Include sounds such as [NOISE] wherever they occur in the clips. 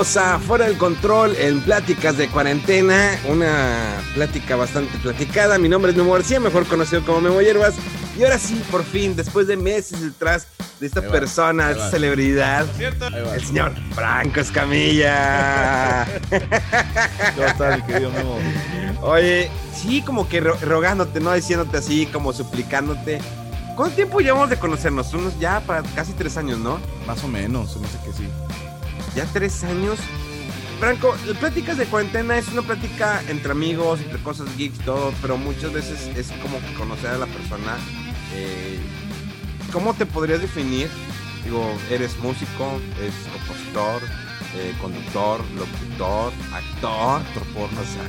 Bienvenidos a Fuera del Control en Pláticas de Cuarentena, una plática bastante platicada. Mi nombre es Memo García, mejor conocido como Memo Hierbas. Y ahora sí, por fin, después de meses detrás de esta va, persona, esta celebridad, el señor Franco Escamilla. [LAUGHS] ¿Cómo estás, mi querido Memo? Oye, sí, como que ro- rogándote, ¿no? Diciéndote así, como suplicándote. ¿Cuánto tiempo llevamos de conocernos? Unos ya para casi tres años, ¿no? Más o menos, me hace que sí. Ya tres años. Franco, el Pláticas de Cuarentena es una plática entre amigos, entre cosas geeks, todo, pero muchas veces es como que conocer a la persona. eh, ¿Cómo te podrías definir? Digo, eres músico, eres compositor, eh, conductor, locutor, actor, Actor porno. o sea,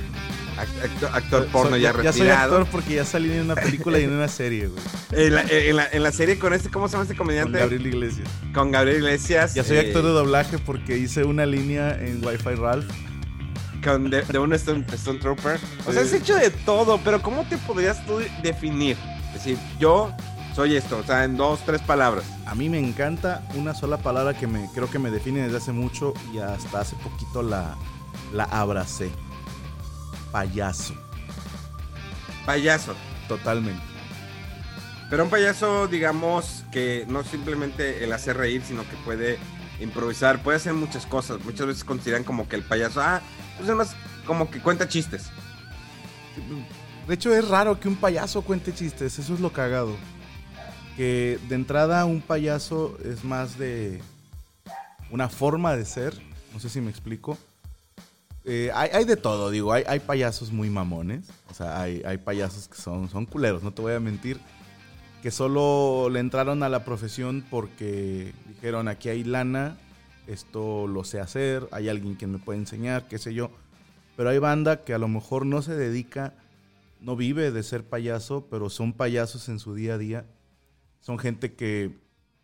actor, actor porno Soy- ya, Ya soy retirado. actor porque ya salí en una película y en una serie, güey. [LAUGHS] En, la, en la- en la serie con este, ¿cómo se llama este Con comediante? Gabriel Iglesias. Con Gabriel Iglesias. Ya soy eh, actor de doblaje porque hice una línea en Wi-Fi Ralph. con de, de un Stone, Stone Trooper. O sea, has hecho de todo, pero ¿cómo te podrías tú definir? Es decir, yo soy esto, o sea, en dos, tres palabras. A mí me encanta una sola palabra que me creo que me define desde hace mucho y hasta hace poquito la, la abracé. Payaso. Payaso. Totalmente. Pero un payaso, digamos, que no simplemente el hacer reír, sino que puede improvisar, puede hacer muchas cosas. Muchas veces consideran como que el payaso, ah, pues es más como que cuenta chistes. De hecho, es raro que un payaso cuente chistes, eso es lo cagado. Que de entrada un payaso es más de una forma de ser, no sé si me explico. Eh, hay, de todo, digo, hay, payasos muy mamones, o sea, hay, hay payasos que son, son culeros, no te voy a mentir, que solo le entraron a la profesión porque dijeron, aquí hay lana, esto lo sé hacer, hay alguien que me puede enseñar, qué sé yo. Pero hay banda que a lo mejor no se dedica, no vive de ser payaso, pero son payasos en su día a día. Son gente que,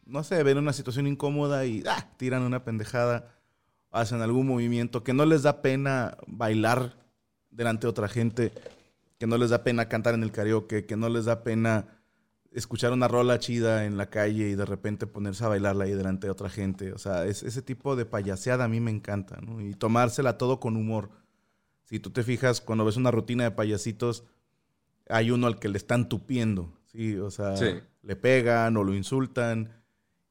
no sé, ven una situación incómoda y ah, tiran una pendejada, hacen algún movimiento que no les da pena bailar delante de otra gente, que no les da pena cantar en el karaoke, que no les da pena escuchar una rola chida en la calle y de repente ponerse a bailarla ahí delante de otra gente. O sea, es, ese tipo de payaseada a mí me encanta, ¿no? Y tomársela todo con humor. Si tú te fijas, cuando ves una rutina de payasitos, hay uno al que le están tupiendo, ¿sí? O sea, Sí. le pegan o lo insultan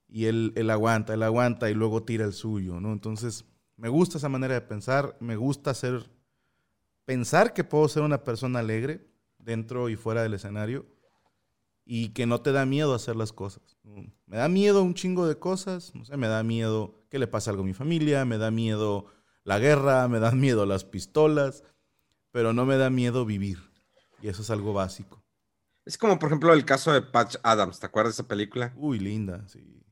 y él, él aguanta, él aguanta y luego tira el suyo, ¿no? Entonces, me gusta esa manera de pensar, me gusta ser, pensar que puedo ser una persona alegre dentro y fuera del escenario y que no te da miedo hacer las cosas. ¿no? Me da miedo un chingo de cosas, no sé, me da miedo que le pase algo a mi familia, me da miedo la guerra, me dan miedo las pistolas, pero no me da miedo vivir. Y eso es algo básico. Es como, por ejemplo, el caso de Patch Adams, ¿te acuerdas de esa película? Uy, linda, sí.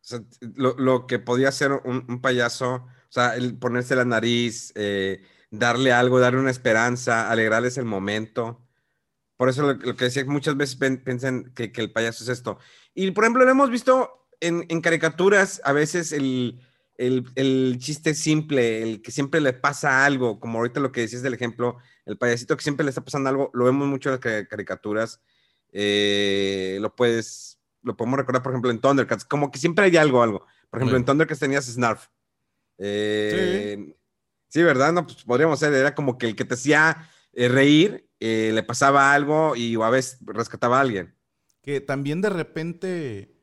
O sea, lo, lo que podía un, un payaso, o sea, el ponerse la nariz, eh, darle algo, darle una esperanza, alegrarles el momento. Por eso lo, lo que decía, muchas veces pen- piensan que, que el payaso es esto. Y, por ejemplo, lo hemos visto en, en caricaturas, a veces el, el, el chiste simple, el que siempre le pasa algo, como ahorita lo que decías del ejemplo, el payasito que siempre le está pasando algo, lo vemos mucho en las ca- caricaturas. Eh, lo puedes, lo podemos recordar, por ejemplo, en Thundercats, como que siempre hay algo, algo. Por ejemplo, Sí. en Thundercats tenías Snarf. Eh, sí. ¿verdad? No, pues podríamos ser, era como que el que te hacía eh, reír, eh, le pasaba algo y a veces rescataba a alguien. Que también de repente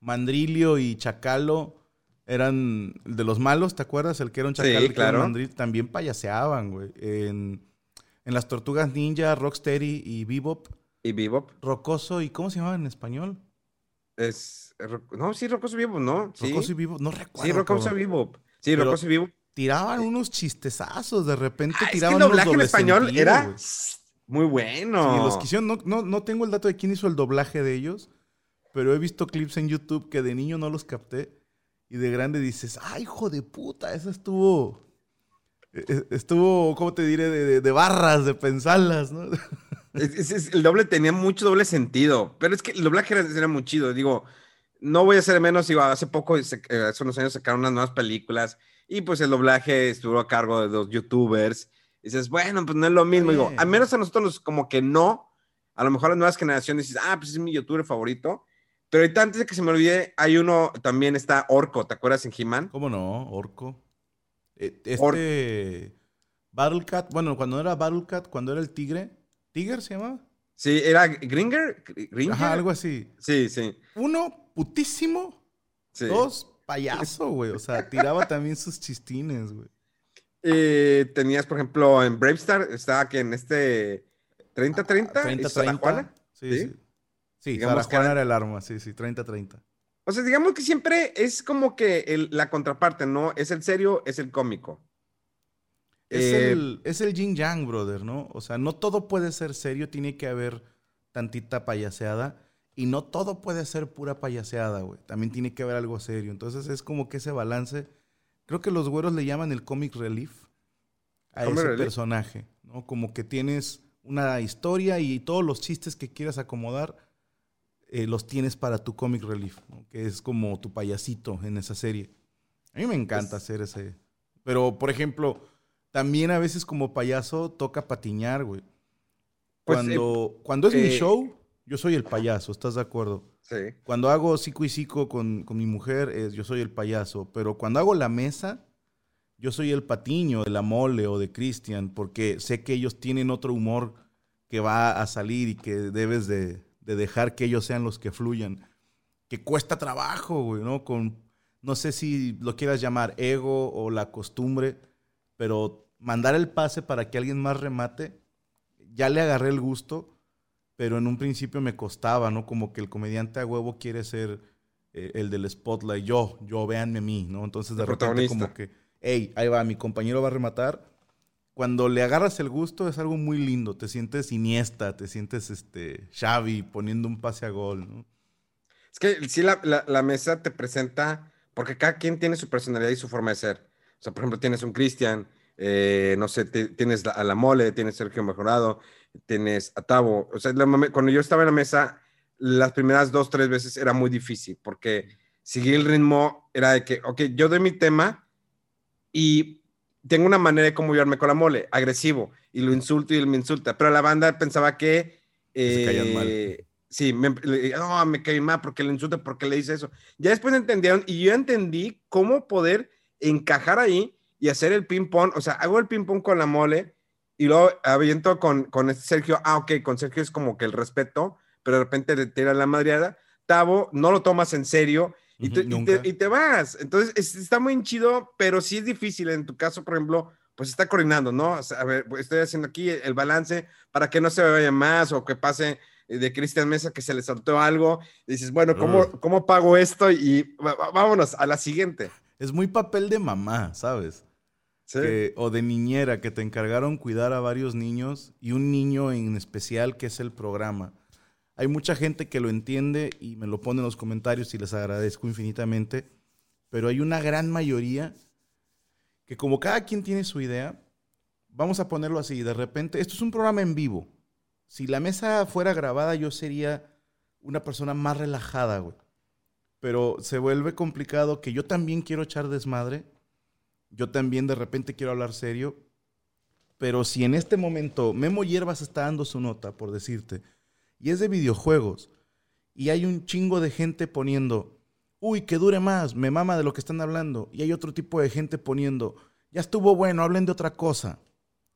Mandrilio y Chacalo eran de los malos, ¿te acuerdas? El que era un Sí, chacal, el que era un claro. también payaseaban, güey. En, en las Tortugas Ninja, Rocksteady y Bebop, Y Bebop. Rocoso y ¿cómo se llamaba en español? Es. No, sí, Rocoso Vivo, ¿no? Sí. Rocoso Vivo, no recuerdo. Sí, Rocoso Vivo. Sí, Rocoso Vivo. Tiraban unos chistezazos, de repente ah, tiraban es que el doblaje en español era muy bueno. Sí, los que hicieron, no, no, no tengo el dato de quién hizo el doblaje de ellos, pero he visto clips en YouTube que de niño no los capté y de grande dices, ¡ay, hijo de puta! Eso estuvo. E, e, estuvo, ¿cómo te diré? De, barras, de pensarlas, ¿no? [LAUGHS] el doble tenía mucho doble sentido, pero es que el doblaje era, muy chido. Digo, no voy a ser menos, digo, hace poco, eh, hace unos años sacaron unas nuevas películas y pues el doblaje estuvo a cargo de dos youtubers. Y dices, bueno, pues no es lo mismo. Digo, al menos a nosotros como que no. A lo mejor las nuevas generaciones dices, ah, pues es mi youtuber favorito. Pero ahorita antes de que se me olvide, hay uno también está Orco, ¿te acuerdas en He-Man? ¿Cómo no? Orco. E, este Battlecat, bueno, cuando era Battlecat, cuando era el tigre, ¿Tiger se llamaba? Sí, era Gringer, Ajá, algo así. Sí, sí. Uno, putísimo. Dos, payaso, güey. O sea, tiraba también sus chistines, güey. Eh, tenías, por ejemplo, en Bravestar, estaba que en este 30-30. 30-30. Sí, sí. Sí, Digamos Juana era el arma, sí, sí, 30-30. O sea, digamos que siempre es como que la contraparte, ¿no? Es el serio, es el cómico. Es, eh, el, es el yin yang, brother, ¿no? O sea, no todo puede ser serio, tiene que haber tantita payaseada. Y no todo puede ser pura payaseada, güey. También tiene que haber algo serio. Entonces es como que ese balance. Creo que los güeros le llaman el comic relief a ese personaje, ¿no? Como que tienes una historia y todos los chistes que quieras acomodar eh, los tienes para tu comic relief, que es como tu payasito en esa serie. A mí me encanta hacer ese. Pero, por ejemplo, también a veces como payaso toca patiñar, güey. Pues, cuando, cuando es mi eh, show, yo soy el payaso, ¿estás de acuerdo? Sí. Cuando hago psico y psico con, mi mujer, es, yo soy el payaso. Pero cuando hago la mesa, yo soy el patiño de la mole o de Cristian, porque sé que ellos tienen otro humor que va a salir y que debes de, de dejar que ellos sean los que fluyan. Que cuesta trabajo, güey, ¿no? Con, no sé si lo quieras llamar ego o la costumbre, pero mandar el pase para que alguien más remate, ya le agarré el gusto, pero en un principio me costaba, ¿no? Como que el comediante a huevo quiere ser eh, el del spotlight, yo, yo, véanme a mí, ¿no? Entonces de repente como que, hey, ahí va, mi compañero va a rematar. Cuando le agarras el gusto es algo muy lindo, te sientes Iniesta, te sientes este Xavi poniendo un pase a gol, ¿no? Es que sí, la, la mesa te presenta, porque cada quien tiene su personalidad y su forma de ser. O sea, por ejemplo, tienes un Cristian, eh, no sé, tienes a la mole, tienes Sergio Mejorado, tienes a Tavo. O sea, cuando yo estaba en la mesa, las primeras dos, tres veces era muy difícil porque seguir el ritmo era de que, ok, yo doy mi tema y tengo una manera de cómo llevarme con la mole, agresivo, y lo insulto y él me insulta, pero la banda pensaba que... Eh, sí, me, no, me caí mal porque le insulta, porque le dice eso. Ya después entendieron y yo entendí cómo poder encajar ahí y hacer el ping-pong. O sea, hago el ping-pong con la mole y luego aviento con, con este Sergio. Ah, ok, con Sergio es como que el respeto, pero de repente te tira la madreada. Tavo, no lo tomas en serio y, te, y, te, vas. Entonces, está muy chido, pero sí es difícil. En tu caso, por ejemplo, pues está coordinando, ¿no? a ver, pues, estoy haciendo aquí el balance para que no se vaya más o que pase de Cristian Mesa que se le saltó algo. Y dices, bueno, ¿cómo, ¿cómo pago esto? Y vámonos a la siguiente es muy papel de mamá, ¿sabes? O de niñera, que te encargaron cuidar a varios niños y un niño en especial que es el programa. Hay mucha gente que lo entiende y me lo pone en los comentarios y les agradezco infinitamente, pero hay una gran mayoría que como cada quien tiene su idea, vamos a ponerlo así, de repente, esto es un programa en vivo. Si la mesa fuera grabada, yo sería una persona más relajada, güey pero se vuelve complicado que yo también quiero echar desmadre, yo también de repente quiero hablar serio, pero si en este momento Memo Hierbas está dando su nota, por decirte, y es de videojuegos, y hay un chingo de gente poniendo, uy, que dure más, me mama de lo que están hablando, y hay otro tipo de gente poniendo, ya estuvo bueno, hablen de otra cosa.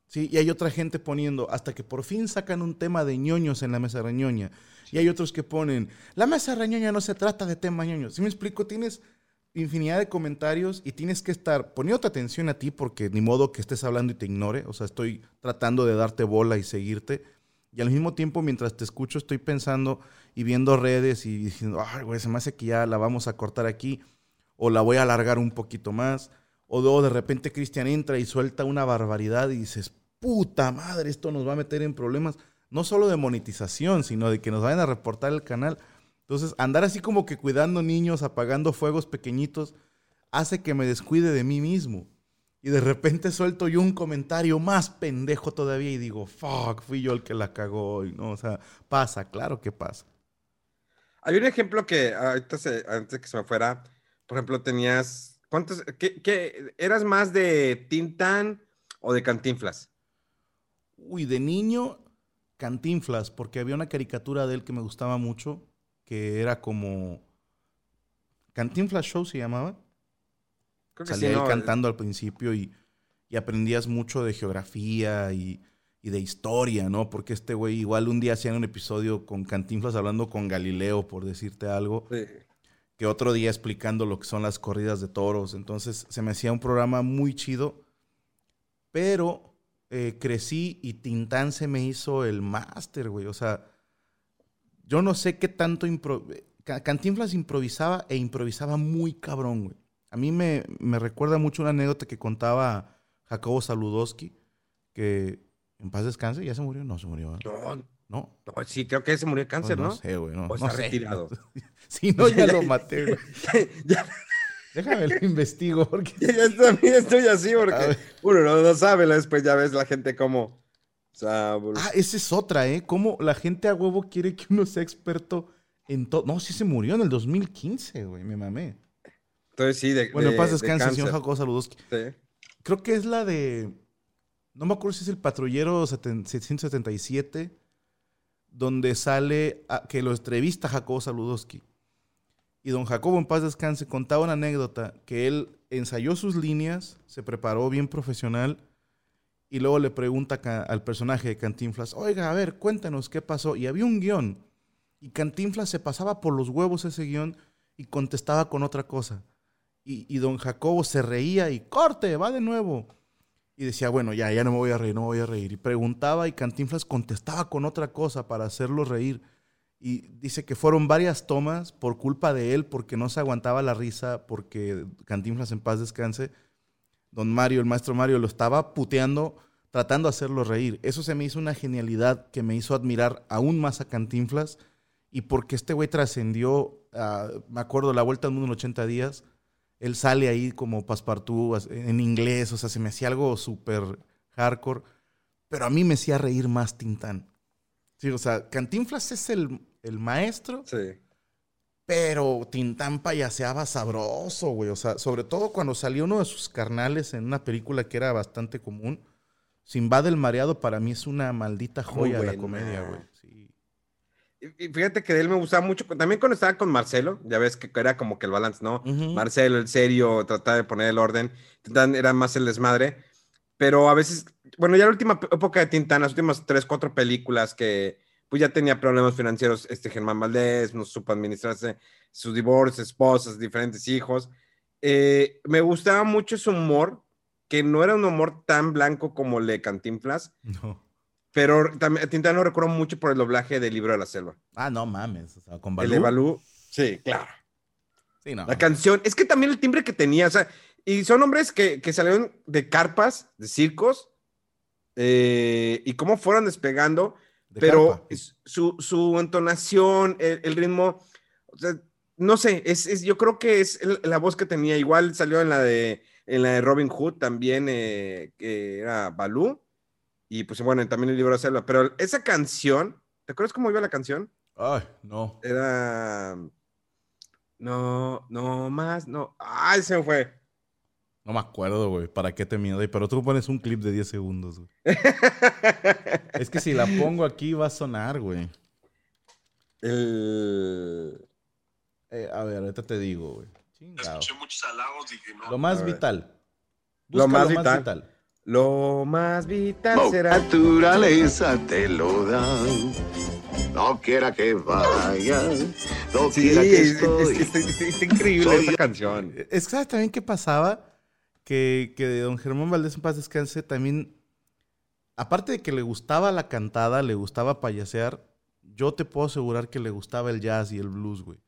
¿Sí? Y hay otra gente poniendo, hasta que por fin sacan un tema de ñoños en la mesa de ñoña. Y hay otros que ponen, la mesa reñoña no se trata de tema ñoño. Si me explico, tienes infinidad de comentarios y tienes que estar poniendo atención a ti porque ni modo que estés hablando y te ignore. O sea, estoy tratando de darte bola y seguirte. Y al mismo tiempo, mientras te escucho, estoy pensando, y viendo redes y diciendo, ay, güey, se me hace que ya la vamos a cortar aquí o la voy a alargar un poquito más. O luego de repente Cristian entra y suelta una barbaridad y dices, puta madre, esto nos va a meter en problemas, no solo de monetización, sino de que nos vayan a reportar el canal. Entonces, andar así como que cuidando niños, apagando fuegos pequeñitos, hace que me descuide de mí mismo. Y de repente suelto yo un comentario más pendejo todavía y digo, fuck, fui yo el que la cagó hoy, ¿no? O sea, pasa, claro que pasa. Hay un ejemplo que ahorita antes que se me fuera, por ejemplo, tenías, ¿cuántos, qué, eras más de Tintan o de Cantinflas? Uy, de niño, Cantinflas, porque había una caricatura de él que me gustaba mucho, que era como... Cantinflas Show se llamaba. Creo que Salía él cantando al principio y, aprendías mucho de geografía y, de historia, ¿no? Porque este güey igual un día hacían un episodio con Cantinflas hablando con Galileo, por decirte algo. Que otro día explicando lo que son las corridas de toros. Entonces se me hacía un programa muy chido. Pero eh, crecí y Tintán se me hizo el máster, güey. O sea, yo no sé qué tanto... Cantinflas improvisaba e improvisaba muy cabrón, güey. A mí me, recuerda mucho una anécdota que contaba Jacobo Saludowski, que en paz descanse, ¿ya se murió? No, se murió. No, no. Sí, creo que se murió de cáncer, ¿no? No sé, güey. No, o está retirado. [LAUGHS] si no, ya, lo maté, güey. [LAUGHS] Déjame lo investigo. Porque... [LAUGHS] Ya, también estoy así porque uno no, no, sabe, después ya ves la gente como... ah, esa es otra, ¿eh? Cómo la gente a huevo quiere que uno sea experto en todo. No, sí se murió en el 2015, güey, me mamé. Entonces sí, de Bueno, paz descanse, señor Jacobo Saludos. Sí. Creo que es la de... No me acuerdo si es el patrullero 777, donde sale que lo entrevista Jacobo Saludowski. Y don Jacobo, en paz descanse, contaba una anécdota que él ensayó sus líneas, se preparó bien profesional y luego le pregunta al personaje de Cantinflas, oiga, a ver, cuéntanos qué pasó. Y había un guion y Cantinflas se pasaba por los huevos ese guion y contestaba con otra cosa. Y, y, don Jacobo se reía y corte, va de nuevo. Y decía, bueno, ya, ya no me voy a reír, no voy a reír. Y preguntaba y Cantinflas contestaba con otra cosa para hacerlo reír. Y dice que fueron varias tomas por culpa de él, porque no se aguantaba la risa, porque Cantinflas en paz descanse. Don Mario, el maestro Mario, lo estaba puteando, tratando de hacerlo reír. Eso se me hizo una genialidad que me hizo admirar aún más a Cantinflas. Y porque este güey trascendió, me acuerdo, la vuelta al mundo en 80 días. Él sale ahí como paspartú en inglés, o sea, se me hacía algo súper hardcore. Pero a mí me hacía reír más Tintán. Sí, o sea, Cantinflas es el, maestro. Sí. Pero Tintán payaseaba sabroso, güey. O sea, sobre todo cuando salió uno de sus carnales en una película que era bastante común. Sinbad el Mareado para mí es una maldita joya de la comedia, güey. Sí. Y fíjate que de él me gustaba mucho. También cuando estaba con Marcelo, ya ves que era como que el balance, ¿no? Marcelo, el serio, trataba de poner el orden. Tintán era más el desmadre. Pero a veces bueno, ya la última época de Tintán, las últimas tres, cuatro películas que pues ya tenía problemas financieros, este Germán Valdés, no supo administrarse sus divorcios, esposas, diferentes hijos. Eh, me gustaba mucho su humor, que no era un humor tan blanco como el de Cantinflas. No. Pero también Tintán lo recuerdo mucho por el doblaje del libro de la selva. Ah, no mames. O sea, con Balú. El de Balú, sí, claro. Sí, no. La canción, es que también el timbre que tenía, o sea, y son hombres que, que salieron de carpas, de circos, eh, y cómo fueron despegando, pero su, entonación, el, ritmo, no sé, es, yo creo que es la voz que tenía, igual salió en la de, en la de Robin Hood también, eh, que era Balú, y pues bueno, también el libro de Selva, pero esa canción, ¿te acuerdas cómo iba la canción? Ay, no. Era... No, no más, no. Ay, se me fue. No me acuerdo, güey. ¿Para qué te miedo? Pero tú pones un clip de 10 segundos, güey. [LAUGHS] es que si la pongo aquí va a sonar, güey. El... Eh, a ver, ahorita te digo, güey. Escuché muchos halagos, dije, no. Lo más vital. lo más, vital. Lo más vital será. naturaleza te lo da. No quiera que vaya, no quiera que estoy. Es, es, increíble esa canción. Es que sabes también qué pasaba que, de don Germán Valdés en paz descanse también, aparte de que le gustaba la cantada, le gustaba payasear, yo te puedo asegurar que le gustaba el jazz y el blues, güey.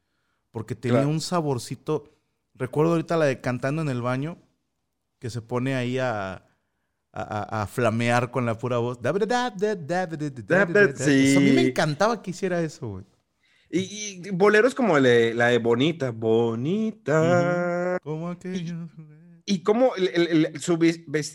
Porque tenía un saborcito. Recuerdo ahorita la de cantando en el baño, que se pone ahí a, a, flamear con la pura voz. Sí. A mí me encantaba que hiciera eso, güey. Y, boleros como la de Bonita, Bonita. Como aquellos. [LAUGHS] Y, cómo su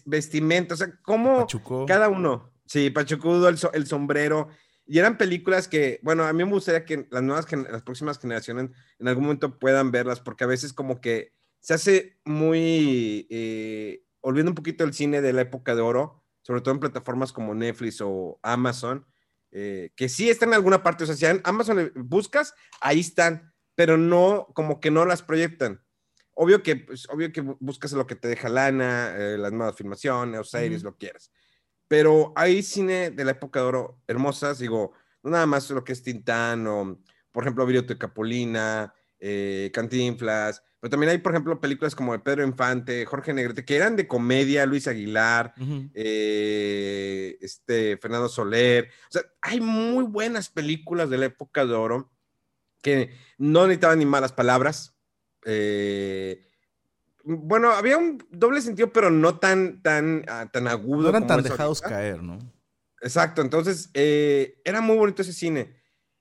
vestimenta, o sea, cómo cada uno. Sí, Pachucudo, el, el sombrero. Y eran películas que, bueno, a mí me gustaría que las nuevas, las próximas generaciones en algún momento puedan verlas, porque a veces como que se hace muy, eh, olvidando un poquito el cine de la época de oro, sobre todo en plataformas como Netflix o Amazon, eh, que sí están en alguna parte, o sea, si en Amazon buscas, ahí están, pero no, como que no las proyectan. Obvio que, pues, obvio que buscas lo que te deja lana, eh, las nuevas filmaciones o series, lo quieras. Pero hay cine de la época de oro hermosas, digo, no nada más lo que es Tintán o, por ejemplo, Viriato de Capulina, eh, Cantinflas, pero también hay, por ejemplo, películas como de Pedro Infante, Jorge Negrete, que eran de comedia, Luis Aguilar, eh, este, Fernando Soler. O sea, hay muy buenas películas de la época de oro que no necesitaban ni malas palabras. Eh, bueno, había un doble sentido, pero no tan, tan, ah, tan agudo. No eran tan dejados caer, ¿no? Exacto, entonces eh, era muy bonito ese cine.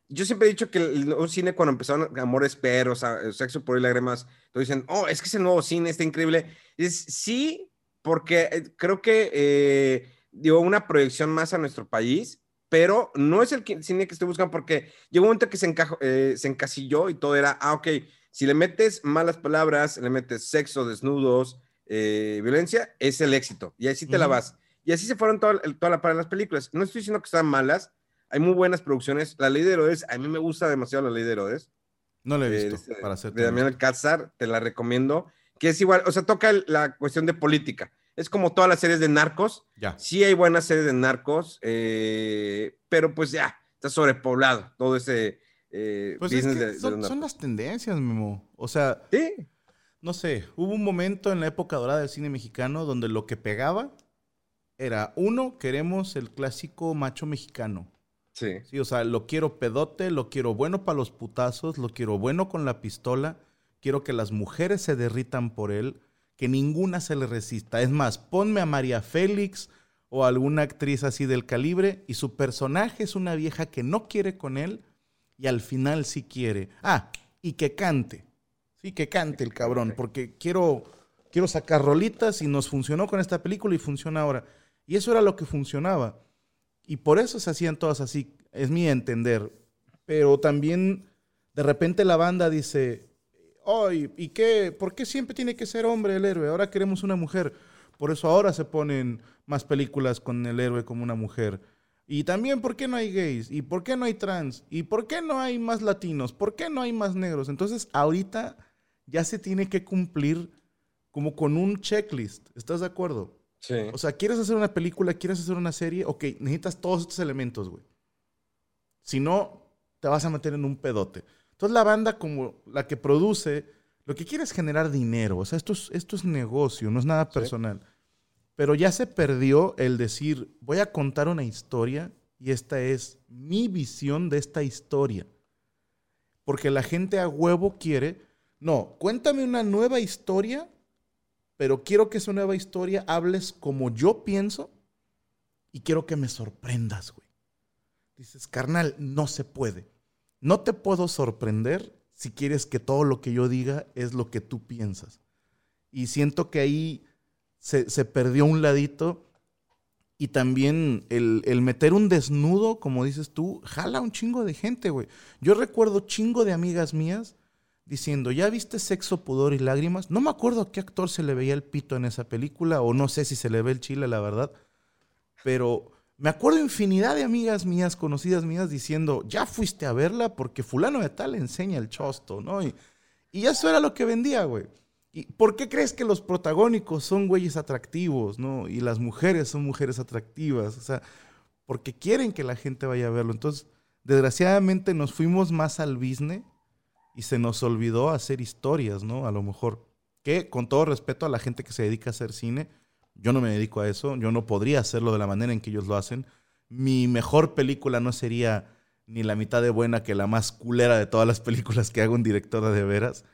Yo siempre he dicho que un cine cuando empezaron Amores Perros, Sexo por y Lágrimas, todos dicen, oh, es que ese nuevo cine está increíble. Es sí, porque eh, creo que eh, dio una proyección más a nuestro país, pero no es el cine que estoy buscando porque llegó un momento que se, se encasilló y todo era, ah, ok, si le metes malas palabras, le metes sexo, desnudos, eh, violencia, es el éxito. Y así te la vas. Y así se fueron toda, toda la para las películas. No estoy diciendo que están malas. Hay muy buenas producciones. La Ley de Herodes, a mí me gusta demasiado La Ley de Herodes. No la he visto, para hacer. De Damián Alcázar, te la recomiendo. Que es igual, o sea, toca la cuestión de política. Es como todas las series de narcos. Ya. Sí hay buenas series de narcos, eh, pero pues ya, está sobrepoblado todo ese eh, pues son, las tendencias, Memo. O sea, no sé, hubo un momento en la época dorada del cine mexicano donde lo que pegaba era, uno, queremos el clásico macho mexicano. Sí. Sí, o sea, lo quiero pedote, lo quiero bueno para los putazos, lo quiero bueno con la pistola, quiero que las mujeres se derritan por él, que ninguna se le resista. Es más, ponme a María Félix o alguna actriz así del calibre y su personaje es una vieja que no quiere con él, y al final sí quiere. Ah, y que cante. Sí, que cante el cabrón, porque quiero, quiero sacar rolitas y nos funcionó con esta película y funciona ahora. Y eso era lo que funcionaba. Y por eso se hacían todas así, es mi entender. Pero también de repente la banda dice, ay, ¿y qué? ¿Por qué siempre tiene que ser hombre el héroe? Ahora queremos una mujer. Por eso ahora se ponen más películas con el héroe como una mujer. Y también, ¿por qué no hay gays? ¿Y por qué no hay trans? ¿Y por qué no hay más latinos? ¿Por qué no hay más negros? Entonces, ahorita ya se tiene que cumplir como con un checklist. ¿Estás de acuerdo? Sí. O sea, ¿quieres hacer una película? ¿Quieres hacer una serie? Ok, necesitas todos estos elementos, güey. Si no, te vas a meter en un pedote. Entonces, la banda, como la que produce, lo que quiere es generar dinero. O sea, esto es, esto es negocio, no es nada personal. Pero ya se perdió el decir, voy a contar una historia y esta es mi visión de esta historia. Porque la gente a huevo quiere, no, cuéntame una nueva historia, pero quiero que esa nueva historia hables como yo pienso y quiero que me sorprendas, güey. Dices, carnal, no se puede. No te puedo sorprender si quieres que todo lo que yo diga es lo que tú piensas. Y siento que ahí se, perdió un ladito. Y también el, meter un desnudo, como dices tú, jala un chingo de gente, güey. Yo recuerdo chingo de amigas mías diciendo, ¿ya viste Sexo, Pudor y Lágrimas? No me acuerdo a qué actor se le veía el pito en esa película, o no sé si se le ve el chile, la verdad. Pero me acuerdo infinidad de amigas mías, conocidas mías, diciendo, ya fuiste a verla porque fulano de tal enseña el chosto, ¿no? Y, y eso era lo que vendía, güey. ¿Y por qué crees que los protagónicos son güeyes atractivos, no? Y las mujeres son mujeres atractivas, o sea, porque quieren que la gente vaya a verlo. Entonces, desgraciadamente nos fuimos más al business y se nos olvidó hacer historias, ¿no? A lo mejor. Que, con todo respeto a la gente que se dedica a hacer cine, yo no me dedico a eso, yo no podría hacerlo de la manera en que ellos lo hacen. Mi mejor película no sería ni la mitad de buena que la más culera de todas las [LAUGHS] películas que haga un director de veras.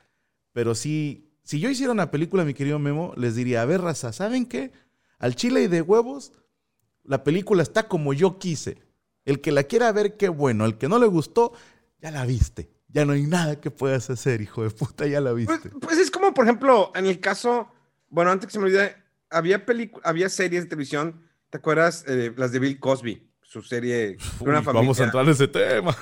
Pero sí, si yo hiciera una película, mi querido Memo, les diría, a ver, raza, ¿saben qué? Al chile y de huevos, la película está como yo quise. El que la quiera ver, qué bueno. El que no le gustó, ya la viste. Ya no hay nada que puedas hacer, hijo de puta, ya la Pues, viste. pues es como, por ejemplo, en el caso, bueno, antes que se me olvide, había, había series de televisión, ¿te acuerdas? Eh, las de Bill Cosby, su serie una familia. vamos a entrar en ese tema.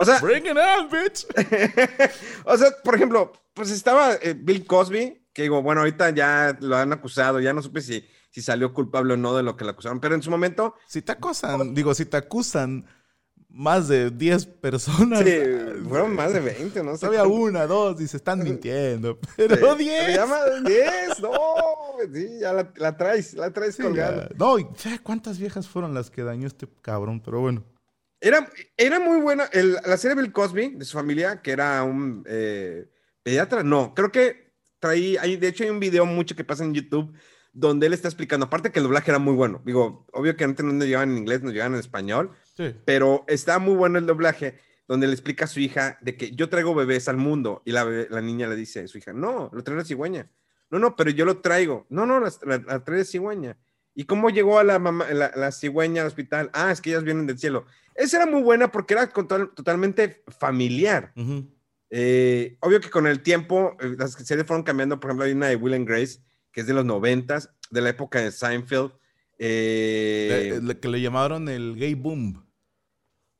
O sea, Bring it on, bitch. [LAUGHS] o sea, por ejemplo, pues estaba eh, Bill Cosby, que digo, bueno, ahorita ya lo han acusado, ya no supe si, si salió culpable o no de lo que le acusaron, pero en su momento, Si te acosan, digo, si te acusan más de 10 personas, sí, fueron más de 20, ¿no? cuánto. una, dos, y se están mintiendo. Sí, Pero 10. Ya más de 10, no, sí, ya la, la traes, la traes Sí, colgada. ya. No, y ¿sabes cuántas viejas fueron las que dañó este cabrón? Pero bueno. Era, era muy buena el- la serie Bill Cosby de su familia, que era un eh, pediatra. No, creo que traí, hay, de hecho hay un video mucho que pasa en YouTube donde él está explicando, aparte que el doblaje era muy bueno. Digo, obvio que antes no nos llevaban en inglés, nos llevaban en español, Sí. pero está muy bueno el doblaje donde le explica a su hija de que yo traigo bebés al mundo y la, bebé- la niña le dice a su hija, no, lo trae la cigüeña. No, no, pero yo lo traigo. No, no, la, la- la trae la cigüeña. ¿Y cómo llegó a la, mamá, la, la cigüeña al hospital? Ah, es que ellas vienen del cielo. Esa era muy buena porque era totalmente familiar. Eh, obvio que con el tiempo eh, las series fueron cambiando. Por ejemplo, hay una de Will and Grace que es de los noventas, de la época de Seinfeld. Eh, Le- le- que le llamaron el gay boom.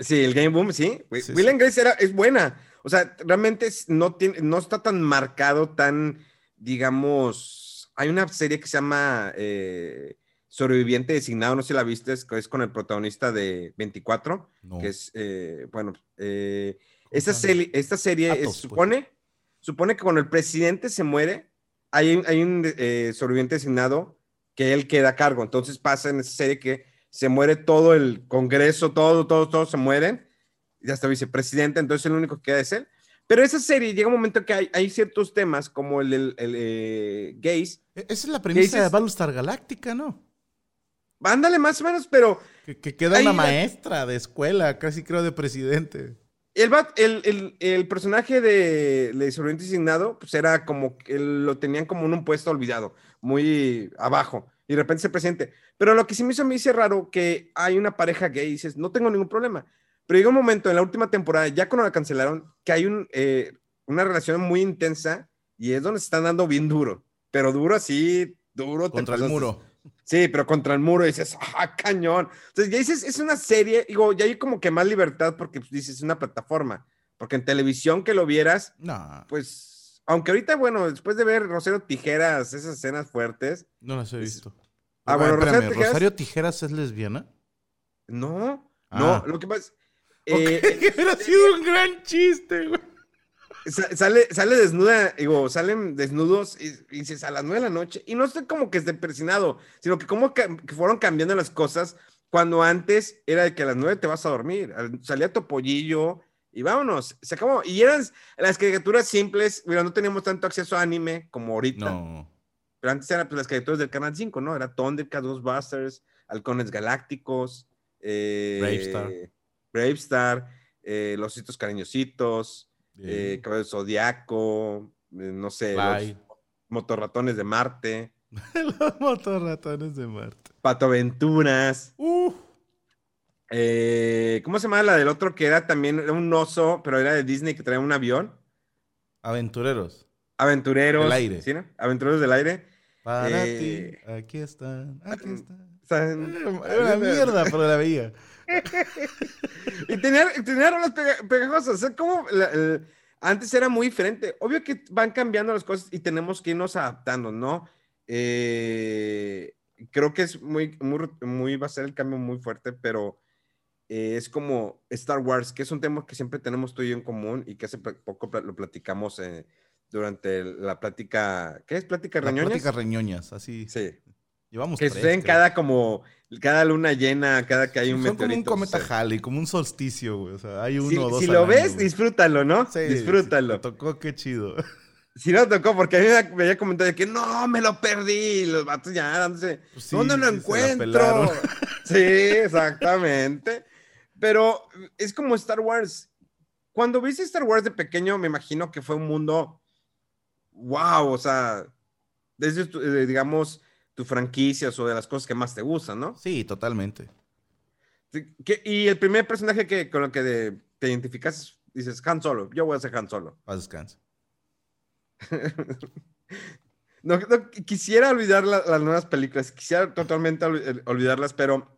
Sí, el Game Boom, sí. Wi- Sí, Will sí. and Grace era, es buena. O sea, realmente es- no, tiene, no está tan marcado, tan, digamos. Hay una serie que se llama eh, Sobreviviente Designado, no sé si la viste, es, es con el protagonista de 24, No. que es, eh, bueno, eh, esta, serie, esta serie es- pues. supone, supone que cuando el presidente se muere, hay, un- hay un eh, sobreviviente designado que él queda a cargo. Entonces pasa en esa serie que se muere todo el Congreso, todo, todo, todos se mueren, y hasta vicepresidente, entonces el único que queda es él. Pero esa serie llega un momento que hay, hay ciertos temas como el, el, el, eh, gays. E- Esa es la premisa de? Battlestar Galáctica, ¿no? Ándale más o menos, pero Que, que queda una la- maestra de escuela, casi creo de presidente. el, el, el, el personaje de, de sobreviviente designado, pues era como que lo tenían como en un puesto olvidado, muy abajo, y de repente se presidente. Pero lo que sí me hizo a mí dice raro que hay una pareja gay y dices, no tengo ningún problema. Pero llega un momento en la última temporada, ya cuando la cancelaron, que hay un, eh, una relación muy intensa y es donde se están dando bien duro, pero duro así, duro. Contra el muro. Sí, pero contra el muro dices, [LAUGHS] ¡ah, cañón! Entonces ya dices, es una serie, digo, ya hay como que más libertad porque pues, dices, es una plataforma. Porque en televisión que lo vieras, No, pues, aunque ahorita, bueno, después de ver Rosero Tijeras, esas escenas fuertes, no las he visto. Ah, bueno, espérame, Rosario Tijeras- ¿Rosario Tijeras es lesbiana? no, Ah. no, lo que pasa eh, [LAUGHS] hubiera sido un gran chiste, güey. Sa- sale, sale desnuda, digo, salen desnudos y, y dices a las nueve de la noche, y no estoy como que esté persinado, sino que como que, que fueron cambiando las cosas cuando antes era de que a las nueve te vas a dormir, al- salía tu pollillo y vámonos, se acabó. Y eran las caricaturas simples, mira, no teníamos tanto acceso a anime como ahorita, No. pero antes eran pues, las caricaturas del Canal 5, ¿no? Era Thundercats, Ghostbusters, Halcones Galácticos, eh, Bravestar. Bravestar, eh, Los Hitos Cariñositos, eh, Cabello Zodiaco, eh, no sé, los Motorratones de Marte, [LAUGHS] Los motorratones de Marte. Patoaventuras, Uh, eh, ¿cómo se llama la del otro que era también era un oso, pero era de Disney que traía un avión? aventureros. Aventureros. Del aire. ¿sí, no? Aventureros del aire. Para Eh, ti, aquí están, aquí están. Sea, Era una mierda, pero la veía. [LAUGHS] Y tenía, tenía rolas pega- pegajosas. O sea, como la- antes era muy diferente. Obvio que van cambiando las cosas y tenemos que irnos adaptando, ¿no? Eh, creo que es muy, muy, muy, va a ser el cambio muy fuerte, pero eh, es como Star Wars, que es un tema que siempre tenemos tú y yo en común y que hace poco lo platicamos eh, durante la plática, ¿qué es? ¿Plática reñoñas? pláticas reñoñas, así. Sí. Llevamos Que tres, creo. cada como, cada luna llena, cada que hay un Son como un cometa. Halley, como un solsticio, güey. O sea, hay uno Si, o dos si lo año, ves, güey. disfrútalo, ¿no? Sí, disfrútalo. sí, te tocó, qué chido. [LAUGHS] Si no tocó, porque a mí me, había comentado de que no, me lo perdí. Los vatos ya dándose. Pues sí, ¿Dónde lo sí, encuentro? [LAUGHS] sí, exactamente. Pero es como Star Wars. Cuando viste Star Wars de pequeño, me imagino que fue un mundo wow, o sea, desde, eh, digamos, tu franquicias o de las cosas que más te gustan, ¿no? Sí, totalmente. y el primer personaje que, con el que te identificas, dices Han Solo. Yo voy a ser Han Solo. Paz descanse. [LAUGHS] no, quisiera olvidar las nuevas películas, quisiera totalmente olvidarlas, pero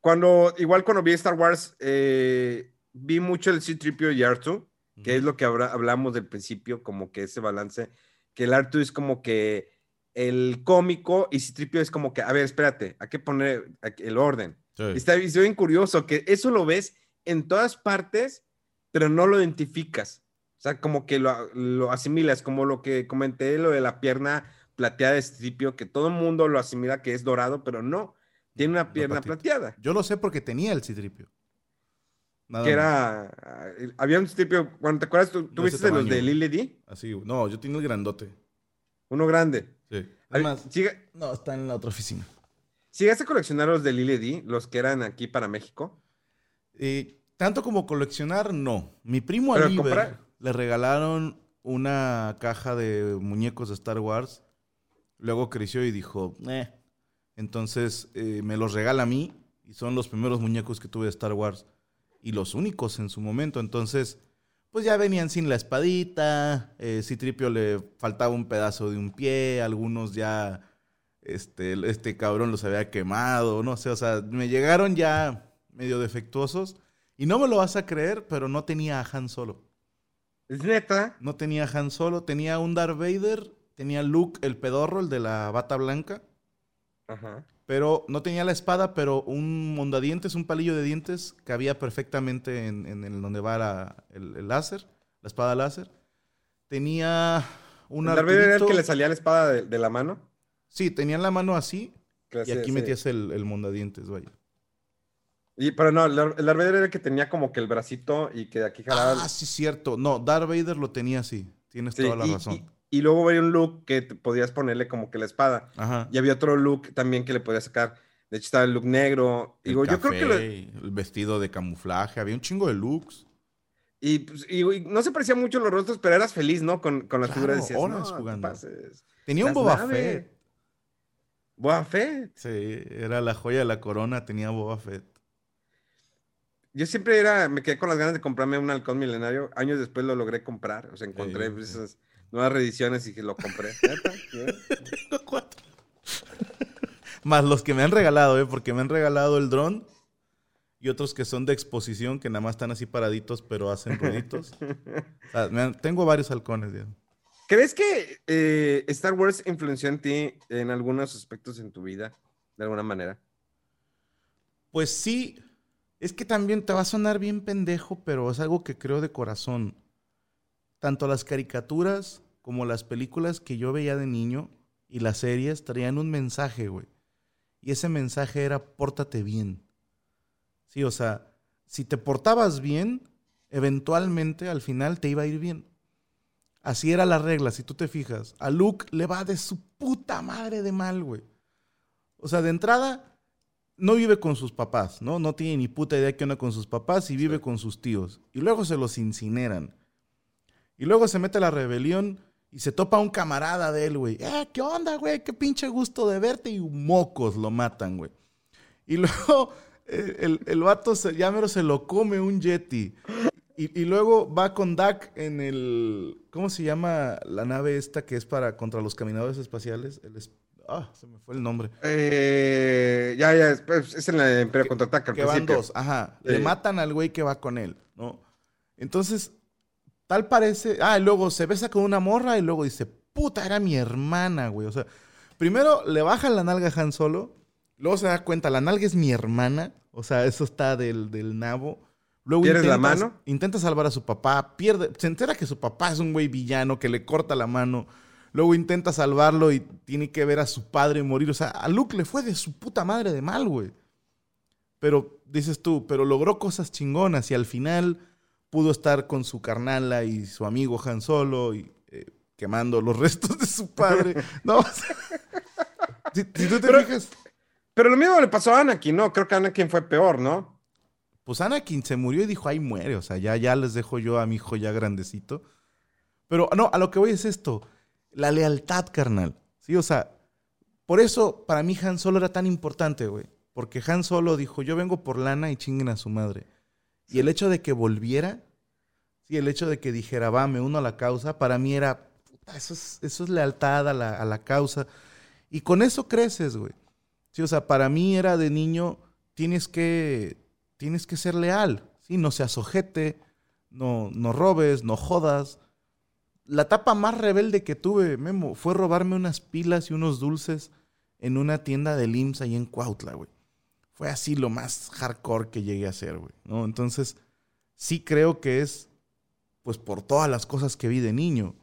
cuando, igual cuando vi Star Wars, eh, vi mucho el C-Tripio y R2, que es lo que hablamos del principio, como que ese balance, que el R2 es como que el cómico y C-Tripio es como que, a ver, espérate, hay que poner el orden. Está, bien curioso que eso lo ves en todas partes, pero no lo identificas. O sea, como que lo, lo asimilas, como lo que comenté, lo de la pierna plateada de Stripio, que todo el mundo lo asimila que es dorado, pero no, tiene una pierna plateada. Yo lo sé porque tenía el Citripio. que era. Había un Citripio. Bueno, ¿te acuerdas? ¿Tú, viste de los de Lily D? Así, no, yo tenía el grandote. Uno grande. Sí. Además, sigue, no, está en la otra oficina. ¿Sigas a coleccionar los de Lily D, los que eran aquí para México? Eh, tanto como coleccionar, no. Mi primo Oliver le regalaron una caja de muñecos de Star Wars. Luego creció y dijo, eh, entonces eh, me los regala a mí y son los primeros muñecos que tuve de Star Wars y los únicos en su momento. Entonces, pues ya venían sin la espadita, eh, Citripio le faltaba un pedazo de un pie, algunos ya, este, este cabrón los había quemado, no sé, o sea, me llegaron ya medio defectuosos y no me lo vas a creer, pero no tenía a Han Solo. ¿Es neta? No tenía a Han Solo, tenía un Darth Vader, tenía Luke el pedorro, el de la bata blanca pero no tenía la espada, pero un mondadientes, un palillo de dientes, cabía perfectamente en, en, donde va el, láser, la espada láser. Tenía un ¿El era el que le salía la espada de, la mano? Sí, tenía la mano así y aquí metías el, el mondadientes, vaya. Y, pero no, el Darth Vader era el que tenía como que el bracito y que aquí jalaba. Ah, sí, cierto. No, Darth Vader lo tenía así. Tienes toda la razón. Y luego había un look que podías ponerle como que la espada. Y había otro look también que le podías sacar. De hecho, estaba el look negro. El yo creo que el vestido de camuflaje. Había un chingo de looks. Y, pues, no se parecían mucho los rostros, pero eras feliz, ¿no? Con, con las figuras decías, horas jugando. Tenía un Boba Fett. Boba Fett. Sí, era la joya de la corona, tenía Boba Fett. Yo siempre era, me quedé con las ganas de comprarme un halcón milenario. Años después lo logré comprar. O sea, encontré esas nuevas reediciones y que lo compré. [LAUGHS] Tengo cuatro. Más los que me han regalado, ¿eh? Porque me han regalado el dron y otros que son de exposición que nada más están así paraditos pero hacen ruiditos. tengo varios halcones. ¿Crees que eh, Star Wars influenció en ti en algunos aspectos en tu vida, de alguna manera? Pues sí. Es que también te va a sonar bien pendejo, pero es algo que creo de corazón tanto las caricaturas como las películas que yo veía de niño y las series traían un mensaje, güey. Y ese mensaje era pórtate bien. Sí, o sea, si te portabas bien, eventualmente al final te iba a ir bien. Así era la regla, si tú te fijas. A Luke le va de su puta madre de mal, güey. O sea, de entrada, no vive con sus papás, ¿no? No tiene ni puta idea que anda con sus papás y vive con sus tíos. Y luego se los incineran. Y luego se mete a la rebelión y se topa a un camarada de él, güey. Eh, ¿qué onda, güey? Qué pinche gusto de verte. Y mocos lo matan, güey. Y [LAUGHS] luego eh, el, el, vato se, ya mero se lo come un Yeti. Y, luego va con Dak en el. ¿Cómo se llama la nave esta que es para contra los caminadores espaciales? El, ah, se me fue el nombre. Eh, ya, ya, es, pues, es en la Imperio Contraataca. Que van dos, ajá. Le matan al güey que va con él, ¿no? Entonces, Tal parece. Ah, y luego se besa con una morra y luego dice, puta, era mi hermana, güey. O sea, primero le baja la nalga a Han Solo. Luego se da cuenta, la nalga es mi hermana. O sea, eso está del, del nabo. Luego intenta, la mano? Intenta salvar a su papá. Pierde. Se entera que su papá es un güey villano que le corta la mano. Luego intenta salvarlo y tiene que ver a su padre morir. O sea, a Luke le fue de su puta madre de mal, güey. Pero, dices tú, pero logró cosas chingonas y al final pudo estar con su carnala y su amigo Han Solo y eh, quemando los [LAUGHS] restos de su padre. no, si, tú te pero, Pero lo mismo le pasó a Anakin, ¿no? Creo que Anakin fue peor, ¿no? pues Anakin se murió y dijo, ahí muere, o sea, ya, ya les dejo yo a mi hijo ya grandecito. Pero no, a lo que voy es esto, la lealtad, carnal. Sí, o sea, por eso para mí Han Solo era tan importante, güey. Porque Han Solo dijo, yo vengo por lana y chinguen a su madre. Y el hecho de que volviera, sí, el hecho de que dijera, va, me uno a la causa, para mí era, puta, eso es, eso es lealtad a la, a la causa. Y con eso creces, güey. Sí, o sea, para mí era de niño, tienes que, tienes que ser leal, ¿sí? No seas ojete, no, no robes, no jodas. La etapa más rebelde que tuve, Memo, fue robarme unas pilas y unos dulces en una tienda de IMSS ahí en Cuautla, güey. Fue así lo más hardcore que llegué a hacer, güey, ¿no? Entonces, sí creo que es, pues, por todas las cosas que vi de niño.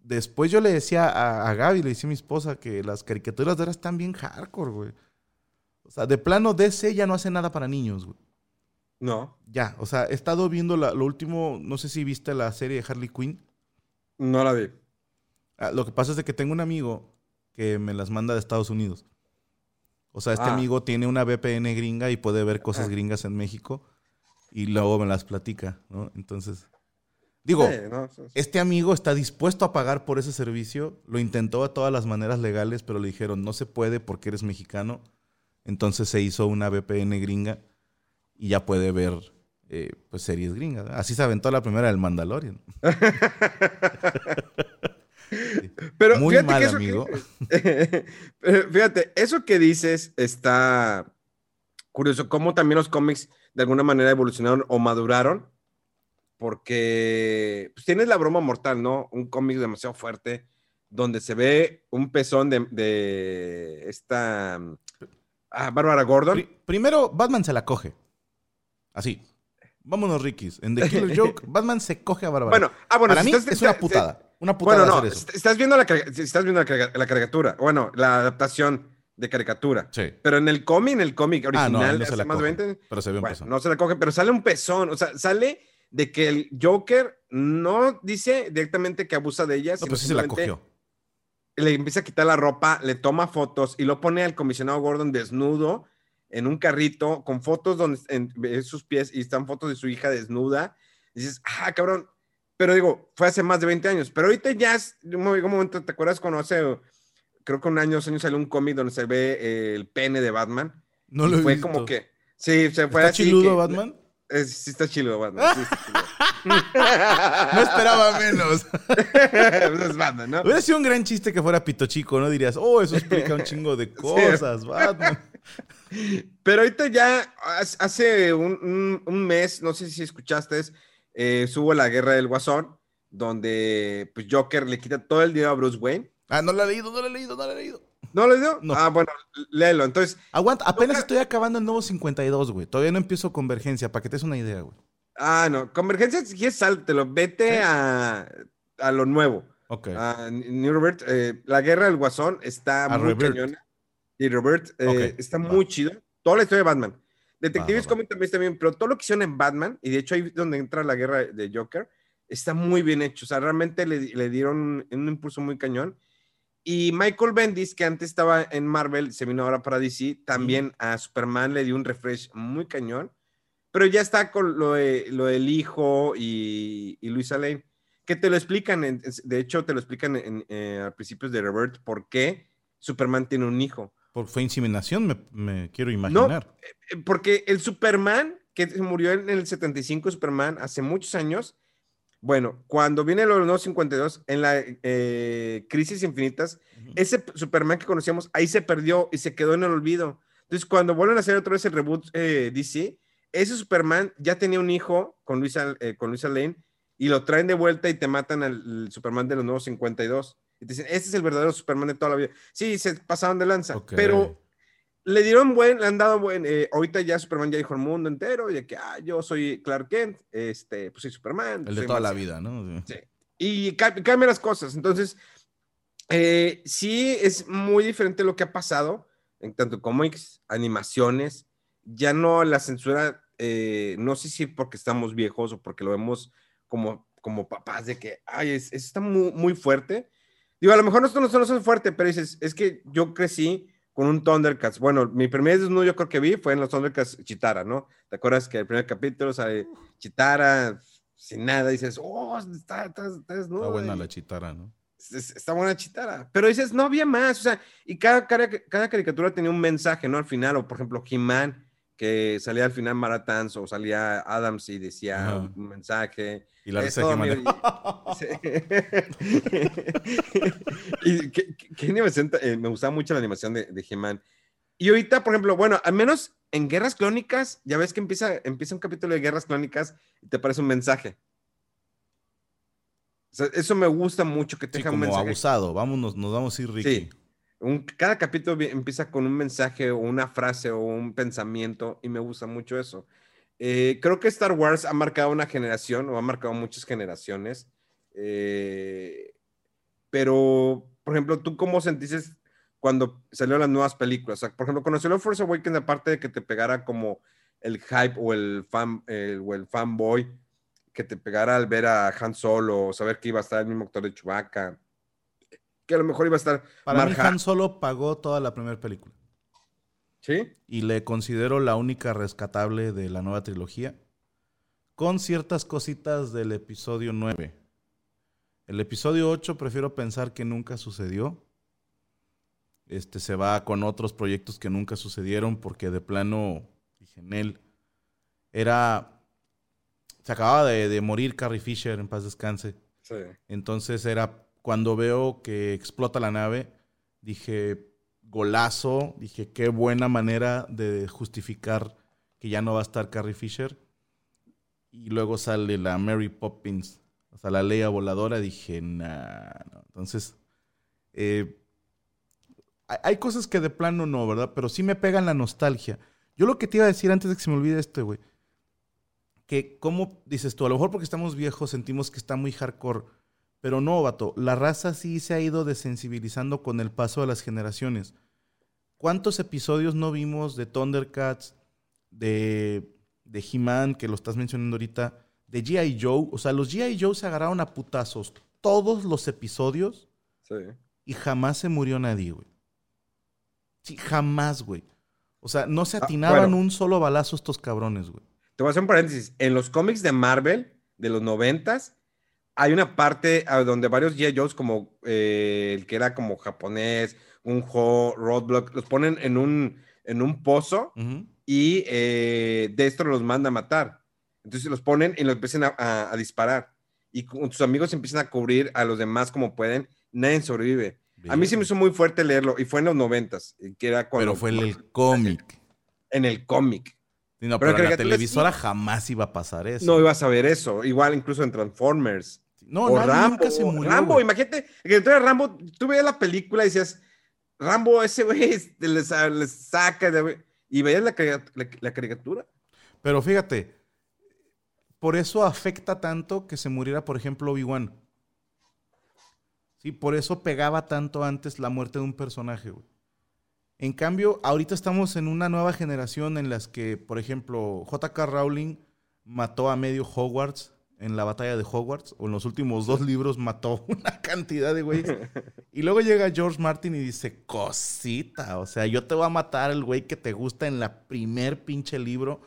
Después yo le decía a, a Gaby, le decía a mi esposa, que las caricaturas de ahora están bien hardcore, güey. O sea, de plano DC ya no hace nada para niños, güey. No, Ya, o sea, he estado viendo la- lo último, no sé si viste la serie de Harley Quinn. no la vi. Ah, lo que pasa es de que tengo un amigo que me las manda de Estados Unidos. O sea, este Ah. amigo tiene una VPN gringa y puede ver cosas gringas en México y luego me las platica, ¿no? Entonces, digo, Sí, no, sí, sí. este amigo está dispuesto a pagar por ese servicio, lo intentó de todas las maneras legales, pero le dijeron, no se puede porque eres mexicano. Entonces se hizo una VPN gringa y ya puede ver eh, pues series gringas. Así se aventó la primera del Mandalorian. [LAUGHS] Pero Muy fíjate mal, que eso amigo. Que, [LAUGHS] Pero fíjate, eso que dices está curioso, cómo también los cómics de alguna manera evolucionaron o maduraron, porque pues, tienes la broma mortal, ¿no? Un cómic demasiado fuerte, donde se ve un pezón de, de esta ah, Bárbara Gordon. Pri- primero, Batman se la coge. Así. Vámonos, Rikis. En The Killer [LAUGHS] Joke, Batman se coge a Bárbara. Bueno, ah, bueno, Para si mí estás- es una putada. Una putada Bueno, no, hacer eso. est- estás viendo la, estás viendo la, cari- la caricatura, bueno, la adaptación de caricatura. Sí. Pero en el cómic, en el cómic Ah, original, no, él no hace más de coge. 20, Pero se ve un bueno, pezón. no se la coge, pero sale un pezón, o sea, sale de que el Joker no dice directamente que abusa de ella, No, pues sí se la cogió. le empieza a quitar la ropa, le toma fotos y lo pone al comisionado Gordon desnudo en un carrito con fotos donde en, sus pies y están fotos de su hija desnuda. Y dices, ah, cabrón. Pero digo, fue hace más de 20 años. Pero ahorita ya es, un mo- un momento, ¿te acuerdas cuando hace, creo que un año, dos años salió un cómic donde se ve eh, el pene de Batman? No lo he fue visto. como que, sí, se fue ¿Está así. chiludo que- Batman? Eh, sí está chiludo Batman. sí está chiludo. [LAUGHS] No esperaba menos. Pues [LAUGHS] es Batman, ¿no? Hubiera sido un gran chiste que fuera Pito Chico, ¿no? Dirías, oh, eso explica un chingo de [LAUGHS] cosas, Batman. Pero ahorita ya hace- hace un, un- un mes, no sé si escuchaste, eh, subo la guerra del Guasón, donde pues Joker le quita todo el dinero a Bruce Wayne. Ah, no lo he leído, no lo he leído, no lo he leído. ¿No le dio? No. Ah, bueno, léelo. Entonces, Aguanta, apenas estoy acabando el nuevo 52, güey. Todavía no empiezo Convergencia, para que te des una idea, güey. ah, no, Convergencia, si quieres, sáltelo, vete Sí. a, a lo nuevo. Ok. A New Robert, eh, la guerra del Guasón está A muy Robert. cañona. Y Robert eh, está va. muy chido. Toda la historia de Batman. Detectives va. Comics también está bien, pero todo lo que hicieron en Batman, y de hecho ahí es donde entra la guerra de Joker, está muy bien hecho. O sea, realmente le, le dieron un, un impulso muy cañón. Y Michael Bendis, que antes estaba en Marvel, se vino ahora para DC, también a Superman le dio un refresh muy cañón. Pero ya está con lo, de- lo del hijo y, y Luisa Lane, que te lo explican, en- de hecho te lo explican en, eh, a principios de Robert, por qué Superman tiene un hijo. Por fue inseminación, me, me quiero imaginar. Eh, Porque el Superman, que murió en el 75, Superman, hace muchos años, bueno, cuando viene los nuevos 52, en la eh, Crisis Infinitas, ese Superman que conocíamos, ahí se perdió y se quedó en el olvido. Entonces, cuando vuelven a hacer otra vez el reboot eh, DC, ese Superman ya tenía un hijo con Luisa, eh, con Luisa Lane y lo traen de vuelta y te matan al al Superman de los nuevos 52. Y te dicen, este es el verdadero Superman de toda la vida. Sí, se pasaron de lanza, Ok. pero le dieron buen, le han dado buen, eh, ahorita ya Superman ya dijo al mundo entero, de que, ah, yo soy Clark Kent, este, pues soy Superman. El de soy toda la Marciano". vida, ¿no? Sí. Y ca- cambian las cosas. Entonces, eh, sí es muy diferente lo que ha pasado en tanto cómics, animaciones. Ya no la censura, eh, no sé si porque estamos viejos o porque lo vemos como, como papás de que, ay, es, está muy, muy fuerte. Digo, a lo mejor nosotros no somos fuerte, pero dices, es que yo crecí con un Thundercats. Bueno, mi primer desnudo yo creo que vi fue en los Thundercats Chitara, ¿no? ¿Te acuerdas que el primer capítulo sale Chitara sin nada? dices, oh, está, está, está desnudo. Está buena la Chitara, ¿no? Está buena Chitara. Pero dices, no había más. O sea, y cada, cada, cada caricatura tenía un mensaje, ¿no? Al final, o por ejemplo, He-Man que salía al final Maratans o salía Adams y decía un mensaje. Y la risa [LAUGHS] y qué, animación, eh, me gustaba mucho la animación de, de He-Man. Y ahorita, por ejemplo, bueno, al menos en Guerras Clónicas, ya ves que empieza, empieza un capítulo de Guerras Clónicas y te aparece un mensaje. eso me gusta mucho que te sí, como abusado, vámonos, nos vamos a ir, Ricky. Sí cada capítulo empieza con un mensaje o una frase o un pensamiento y me gusta mucho eso. Eh, creo que Star Wars ha marcado una generación o ha marcado muchas generaciones. Eh, pero, por ejemplo, ¿tú cómo sentiste cuando salieron las nuevas películas? por ejemplo, cuando salió Force Awakens, aparte de que te pegara como el hype o el, fan, o el fanboy, que te pegara al ver a Han Solo o saber que iba a estar el mismo actor de Chewbacca que a lo mejor iba a estar. Para mí, Han Solo pagó toda la primera película. ¿Sí? Y le considero la única rescatable de la nueva trilogía. Con ciertas cositas del episodio 9. El episodio 8 prefiero pensar que nunca sucedió. Este se va con otros proyectos que nunca sucedieron porque de plano, dije en él, era. Se acababa de, de morir Carrie Fisher, en paz descanse. Sí. Entonces era cuando veo que explota la nave, dije, golazo, dije, qué buena manera de justificar que ya no va a estar Carrie Fisher. Y luego sale la Mary Poppins, o sea, la Leia voladora, dije, nah, no. Entonces, eh, hay cosas que de plano no, ¿verdad? Pero sí me pegan la nostalgia. Yo lo que te iba a decir antes de que se me olvide este, güey, que como dices tú, a lo mejor porque estamos viejos sentimos que está muy hardcore pero no, vato, la raza sí se ha ido desensibilizando con el paso de las generaciones. ¿Cuántos episodios no vimos de Thundercats, de, de He-Man, que lo estás mencionando ahorita, de G.I. Joe? O sea, los G.I. Joe se agarraron a putazos todos los episodios sí. y jamás se murió nadie, güey. Sí, jamás, güey. O sea, no se ah, atinaban un solo balazo estos cabrones, güey. Te voy a hacer un paréntesis. En los cómics de Marvel de los noventas, hay una parte donde varios G.I. Joes, como eh, el que era como japonés, un Ho, Roadblock, los ponen en un, en un pozo y eh, Destro los manda a matar. Entonces los ponen y los empiezan a, disparar. Y con sus amigos empiezan a cubrir a los demás como pueden. Nadie sobrevive. A mí se me hizo muy fuerte leerlo y fue en los noventas. Que era pero fue en el cómic. En el cómic. pero, pero en la televisora jamás iba a pasar eso. No ibas a ver eso. Igual incluso en Transformers. No, o Rambo, se murió, Rambo, imagínate, que entonces Rambo, tú veías la película y decías, Rambo, ese güey [LAUGHS] les, saca y veías la, la, caricatura. Pero fíjate, por eso afecta tanto que se muriera, por ejemplo, Obi-Wan. Sí, por eso pegaba tanto antes la muerte de un personaje. En cambio, ahorita estamos en una nueva generación en las que, por ejemplo, J.K. Rowling mató a medio Hogwarts en la batalla de Hogwarts, o en los últimos dos [LAUGHS] libros mató una cantidad de güeyes. Y luego llega George Martin y dice, cosita, o sea, yo te voy a matar el güey que te gusta en la primer pinche libro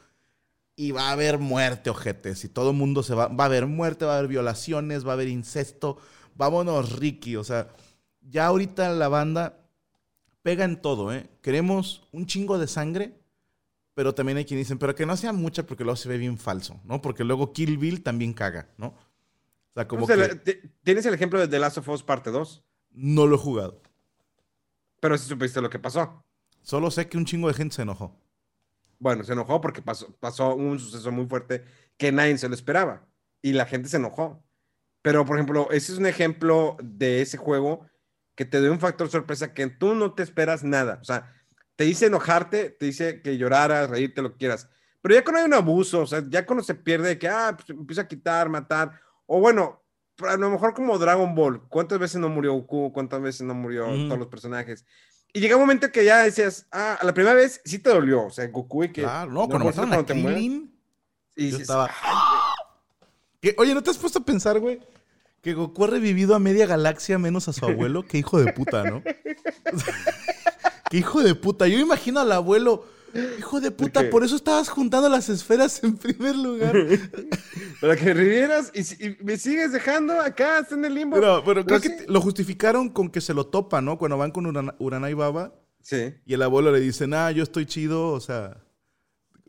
y va a haber muerte, ojetes. Y todo el mundo se va, va a haber muerte, va a haber violaciones, va a haber incesto. Vámonos, Ricky. O sea, ya ahorita la banda pega en todo, ¿eh? Queremos un chingo de sangre, pero también hay quienes dicen, pero que no sea mucha porque luego se ve bien falso, ¿no? Porque luego Kill Bill también caga, ¿no? O sea, como que... ¿Tienes el ejemplo de The Last of Us parte 2? No lo he jugado. Pero sí supiste lo que pasó. Solo sé que un chingo de gente se enojó. Bueno, se enojó porque pasó, pasó un suceso muy fuerte que nadie se lo esperaba. Y la gente se enojó. Pero, por ejemplo, ese es un ejemplo de ese juego que te da un factor sorpresa que tú no te esperas nada. O sea, te dice enojarte, te dice que lloraras, reírte, lo que quieras. Pero ya cuando hay un abuso, o sea, ya cuando se pierde, que, ah, pues empieza a quitar, matar, o bueno, a lo mejor como Dragon Ball, ¿cuántas veces no murió Goku? ¿Cuántas veces no murió todos los personajes? Y llega un momento que ya decías, ah, la primera vez sí te dolió, o sea, Goku y que... Claro, no, cuando mataron a Krillin, y yo estaba... oye, ¿no te has puesto a pensar, güey? Que Goku ha revivido a media galaxia menos a su abuelo, qué hijo de puta, ¿no? [LAUGHS] [LAUGHS] Que hijo de puta. Yo imagino al abuelo. Hijo de puta, por eso estabas juntando las esferas en primer lugar. [LAUGHS] Para que revivieras y, me sigues dejando acá, está en el limbo. Pero, pero creo que lo justificaron con que se lo topa, ¿no? Cuando van con Urana, y Baba. Sí. Y el abuelo le dice, ah, yo estoy chido, o sea.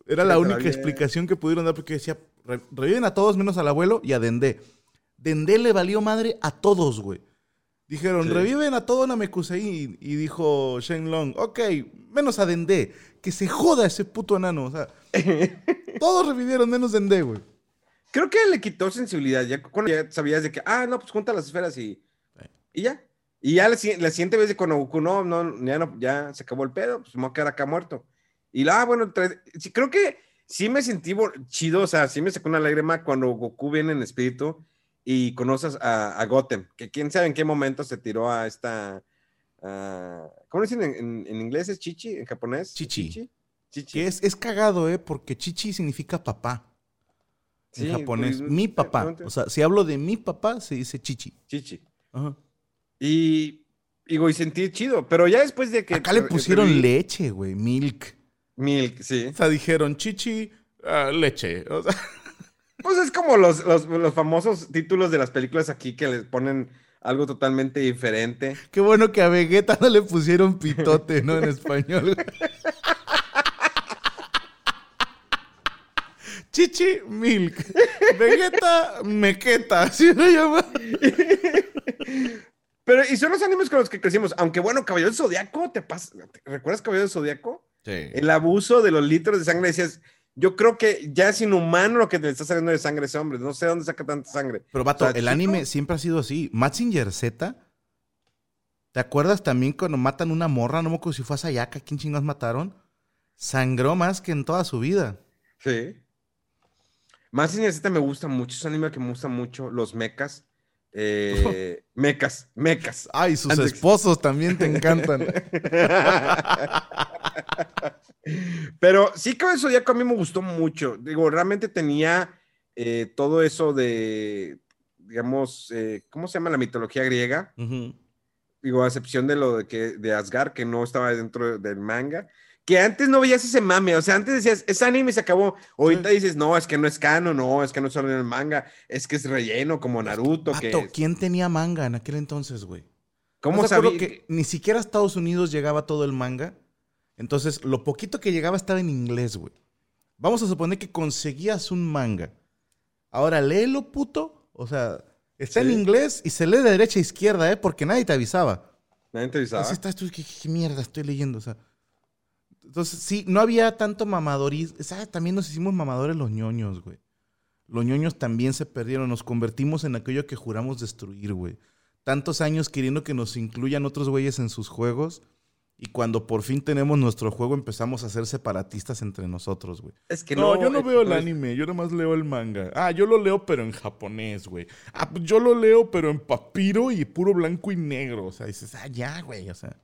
Era la única explicación que pudieron dar porque decía, reviven a todos menos al abuelo y a Dendé. Dendé le valió madre a todos, güey. Dijeron, reviven a todo Namekusei. Y dijo Shenlong, ok, menos a Dendé. Que se joda ese puto enano. O sea, [LAUGHS] todos revivieron menos Dendé, güey. Creo que le quitó sensibilidad. Ya cuando ya sabías de que, ah, no, pues junta las esferas y, y ya. Y ya la, siguiente vez de con Goku, no, no, ya, no, ya se acabó el pedo, pues me voy a quedar acá muerto. Y la, ah, bueno, creo que sí me sentí chido, o sea, sí me sacó una lágrima cuando Goku viene en espíritu y conoces a, Gotem, que quién sabe en qué momento se tiró a esta. ¿Cómo dicen en, inglés? ¿Es chichi? ¿En japonés? Chichi. chichi. Que es, es cagado, ¿eh? Porque chichi significa papá. en japonés. Pues, mi papá. O sea, si hablo de mi papá, se dice chichi. Chichi. Ajá. Y. Digo, y sentí chido, pero ya después de que. Acá le pusieron leche, güey, milk. Milk, sí. O sea, dijeron chichi, ah, leche. O sea. [LAUGHS] Pues es como los, famosos títulos de las películas aquí que les ponen algo totalmente diferente. Qué bueno que a Vegeta no le pusieron pitote, ¿no? En español. [LAUGHS] Chichi Milk. Vegeta Mequeta, ¿sí lo llama? Pero, y son los animes con los que crecimos. Aunque bueno, Caballero del Zodíaco, ¿te pasa? ¿Recuerdas Caballero del Zodíaco? Sí. El abuso de los litros de sangre, decías, yo creo que ya es inhumano lo que te está saliendo de sangre ese hombre. No sé dónde saca tanta sangre. Pero, vato, el anime siempre ha sido así. Mazinger Z, ¿te acuerdas también cuando matan una morra? No me acuerdo si fue a Sayaka, ¿quién chingados mataron? Sangró más que en toda su vida. Sí. Mazinger Z me gusta mucho. Es un anime que me gusta mucho. Los mechas. Eh, [LAUGHS] mecas, mecas. Ay, sus esposos también te encantan. [LAUGHS] Pero sí que eso ya a mí me gustó mucho. Digo, realmente tenía eh, todo eso de, digamos, eh, ¿cómo se llama la mitología griega? Digo, a excepción de lo de, que, de Asgard, que no estaba dentro del manga. Que antes no veías ese mame, o sea, antes decías, es anime y se acabó. Ahorita dices, no, es que no es canon, no, es que no solo en el manga, es que es relleno como Naruto. que ¿Quién tenía manga en aquel entonces, güey? ¿Cómo sabía? que ni siquiera a Estados Unidos llegaba todo el manga? Entonces, lo poquito que llegaba estaba en inglés, güey. Vamos a suponer que conseguías un manga. Ahora, léelo, puto. O sea, está en inglés y se lee de derecha a izquierda, ¿eh? Porque nadie te avisaba. Nadie te avisaba. Así estás tú, ¿qué, mierda estoy leyendo? O sea, entonces, sí, no había tanto mamadorismo. ¿Sabes? También nos hicimos mamadores los ñoños, güey. Los ñoños también se perdieron. Nos convertimos en aquello que juramos destruir, güey. Tantos años queriendo que nos incluyan otros güeyes en sus juegos y cuando por fin tenemos nuestro juego, empezamos a ser separatistas entre nosotros, güey. Es que no. yo no veo el anime, yo nomás leo el manga. Ah, yo lo leo, pero en japonés, güey. Ah, pues yo lo leo, pero en papiro y puro blanco y negro. O sea, dices, ah, ya, güey, o sea.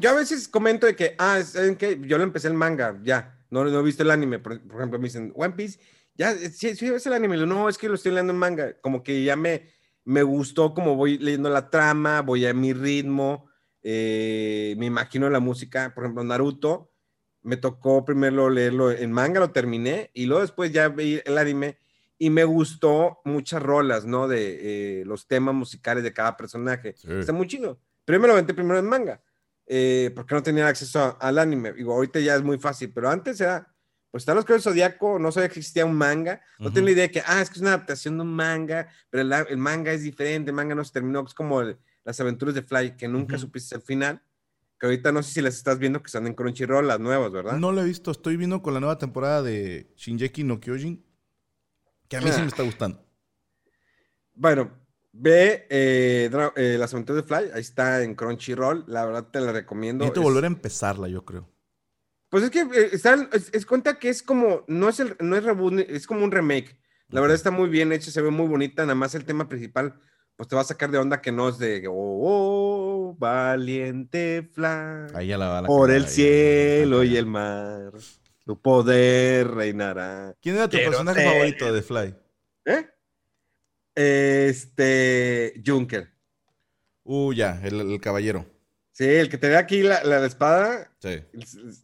yo a veces comento de que, ah, ¿saben qué? Yo lo empecé el manga, ya. No, no he visto el anime. Por, ejemplo, me dicen, One Piece, ya, sí, sí ves el anime. No, es que lo estoy leyendo en manga. Como que ya me, me gustó como voy leyendo la trama, voy a mi ritmo eh, me imagino la música, por ejemplo, Naruto, me tocó primero leerlo en manga, lo terminé, y luego después ya vi el anime, y me gustó muchas rolas, ¿no? De eh, los temas musicales de cada personaje. Está muy chido. Primero lo venté primero en manga, eh, porque no tenía acceso al anime. Digo, ahorita ya es muy fácil, pero antes era, pues están los del Zodíaco, no sabía que existía un manga, no tenía idea de que, ah, es que es una adaptación de un manga, pero el, el, manga es diferente, el manga no se terminó, es como el, las aventuras de Fly, que nunca supiste el final. Que ahorita no sé si las estás viendo que están en Crunchyroll, las nuevas, ¿verdad? No lo he visto, estoy viendo con la nueva temporada de Shinjeki no Kyojin, que a mí sí me está gustando. Bueno, ve eh, eh, las aventuras de Fly, ahí está en Crunchyroll, la verdad te la recomiendo. Necesito volver a empezarla, yo creo. Pues es que eh, está, es, cuenta que es como, no es, el, no es reboot, es como un remake. La verdad está muy bien hecho, se ve muy bonita, nada más el tema principal pues te va a sacar de onda que no es de, oh, valiente fly, por el cielo y el mar, tu poder reinará. ¿Quién era tu personaje favorito de Fly? ¿Eh? Este, Junker. Uh, ya, el, caballero. Sí, el que te ve aquí la, la espada. Sí.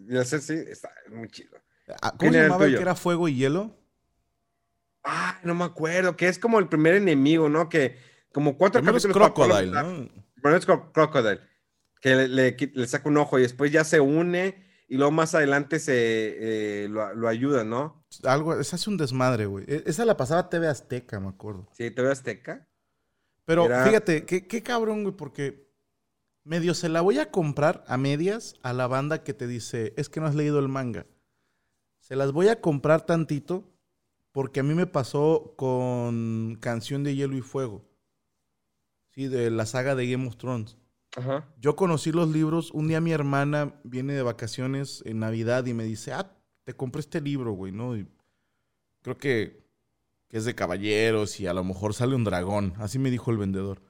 Y hacer sí, está muy chido. Ah, ¿Cómo ¿Quién se era el llamaba el que era fuego y hielo? Ah, no me acuerdo, que es como el primer enemigo, ¿no? Que como cuatro Primero es capítulos para Crocodile, poderlo ¿no? Primero es Cro- Crocodile, que le, le qui- le saca un ojo y después ya se une y luego más adelante se eh, lo, lo ayuda, ¿no? Algo, esa es un desmadre, güey. E- Esa la pasaba TV Azteca, me acuerdo. Sí, veo Azteca. Pero Era- fíjate, qué, qué cabrón, güey, porque medio se la voy a comprar a medias a la banda que te dice, es que no has leído el manga. Se las voy a comprar tantito porque a mí me pasó con Canción de Hielo y Fuego. Sí, de la saga de Game of Thrones. Ajá. Yo conocí los libros. Un día mi hermana viene de vacaciones en Navidad y me dice, ah, te compré este libro, güey, ¿no? Y creo que, que es de caballeros y a lo mejor sale un dragón. Así me dijo el vendedor.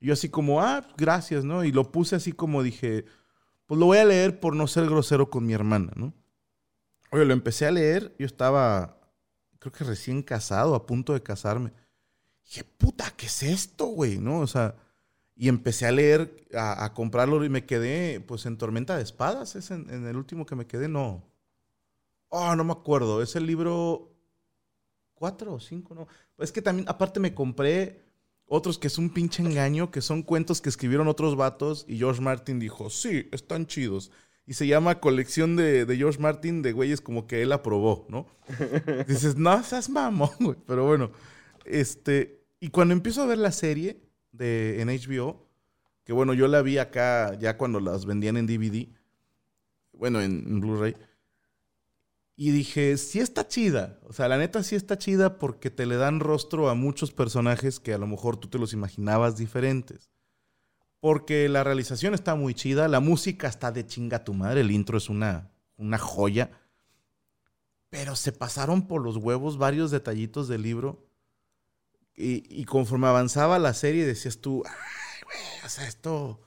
Y yo así como, ah, gracias, ¿no? Y lo puse así como dije, pues lo voy a leer por no ser grosero con mi hermana, ¿no? Oye, lo empecé a leer. Yo estaba, creo que recién casado, a punto de casarme. Dije, puta, ¿qué es esto, güey? ¿No? O sea, y empecé a leer, a, a comprarlo y me quedé, pues, en Tormenta de Espadas. Es en, en el último que me quedé, no. Oh, no me acuerdo. Es el libro cuatro o cinco, ¿no? Es que también, aparte me compré otros que es un pinche engaño, que son cuentos que escribieron otros vatos y George Martin dijo, sí, están chidos. Y se llama colección de, de George Martin de güeyes como que él aprobó, ¿no? [LAUGHS] Dices, no seas mamón, güey. Pero bueno, este. Y cuando empiezo a ver la serie de, en HBO, que bueno, yo la vi acá ya cuando las vendían en DVD, bueno, en, Blu-ray, y dije, sí está chida. O sea, la neta sí está chida porque te le dan rostro a muchos personajes que a lo mejor tú te los imaginabas diferentes. Porque la realización está muy chida, la música está de chinga tu madre, el intro es una, una joya. Pero se pasaron por los huevos varios detallitos del libro. Y, y conforme avanzaba la serie decías tú, ay, güey, o sea, esto,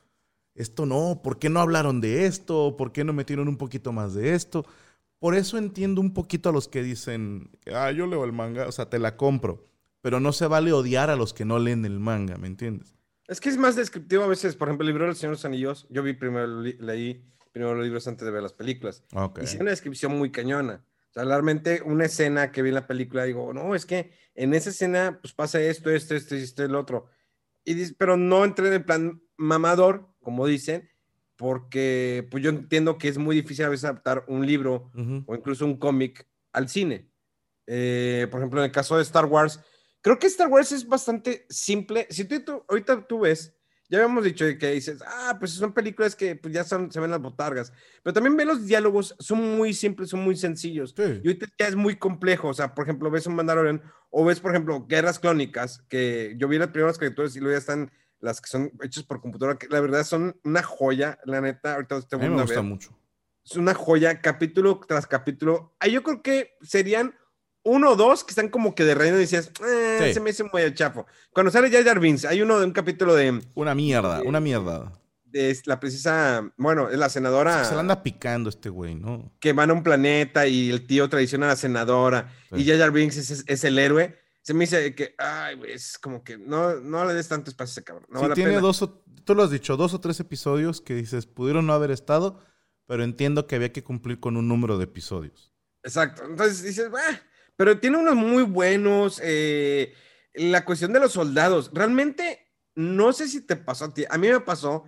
esto no, ¿por qué no hablaron de esto? ¿Por qué no metieron un poquito más de esto? Por eso entiendo un poquito a los que dicen, ah, yo leo el manga, o sea, te la compro. Pero no se vale odiar a los que no leen el manga, ¿me entiendes? Es que es más descriptivo a veces, por ejemplo, el libro del Señor de los Anillos, yo vi primero, leí primero los libros antes de ver las películas. Ok. Y sí, una descripción muy cañona. O sea, realmente una escena que vi en la película, digo, no, es que en esa escena pues pasa esto, esto, esto, esto, el otro. Y dice, pero no entré en el plan mamador, como dicen, porque pues yo entiendo que es muy difícil a veces adaptar un libro o incluso un cómic al cine. Eh, por ejemplo, en el caso de Star Wars, creo que Star Wars es bastante simple. Si tú, tú- ahorita tú ves, ya habíamos dicho que dices, ah, pues son películas que pues, ya son, se ven las botargas, pero también ve los diálogos, son muy simples, son muy sencillos. Sí. Y ahorita ya es muy complejo, o sea, por ejemplo, ves un Mandalorian o ves, por ejemplo, Guerras Clónicas, que yo vi las primeras caricaturas y luego ya están las que son hechas por computadora, que la verdad son una joya, la neta, ahorita te A mí voy me gusta ver mucho. es una joya, capítulo tras capítulo. Yo creo que serían uno o dos que están como que de reino y decías, eh, Sí. se me hizo muy chafo. Cuando sale Jar Jar Binks, hay uno de un capítulo de, Una mierda, una mierda. de la precisa, bueno, es la senadora Se la anda picando este güey, ¿no? que van a un planeta y el tío traiciona a la senadora Sí. y Jar Jar Binks es, es- es el héroe. Se me dice que, ay, güey, es como que no, no le des tanto espacio a ese cabrón. No sí, vale la tiene pena. dos, o- tú lo has dicho, dos o tres episodios que dices, pudieron no haber estado, pero entiendo que había que cumplir con un número de episodios. Exacto. Entonces dices, "Bah", pero tiene unos muy buenos. eh, la cuestión de los soldados, realmente no sé si te pasó a ti. A mí me pasó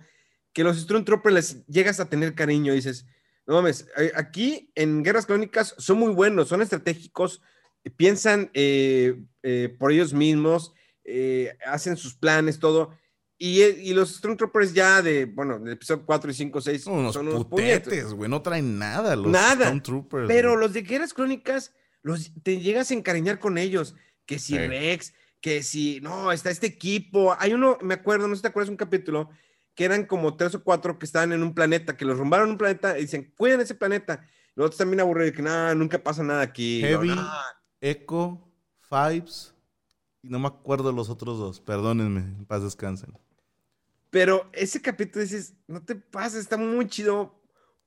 que los Stormtroopers les llegas a tener cariño. Dices, no mames, eh, aquí en Guerras Crónicas son muy buenos, son estratégicos, eh, piensan eh, eh, por ellos mismos, eh, hacen sus planes, todo. Y, eh, y los Stormtroopers ya de, bueno, del episodio 4 y 5, 6 Son unos son unos puñetes. putetes, güey, no traen nada los Nada. Stormtroopers, Pero güey. los de Guerras Crónicas, los, te llegas a encariñar con ellos. Que si Sí. Rex, que si, no, está este equipo. Hay uno, me acuerdo, no sé si te acuerdas, un capítulo que eran como tres o cuatro que estaban en un planeta, que los rumbaron en un planeta y dicen, cuiden ese planeta. Los otros también aburridos, que nada, nunca pasa nada aquí. Heavy, "Nah". Echo, Fives, y no me acuerdo los otros dos, perdónenme, en paz descansen. Pero ese capítulo dices, no te pases, está muy chido.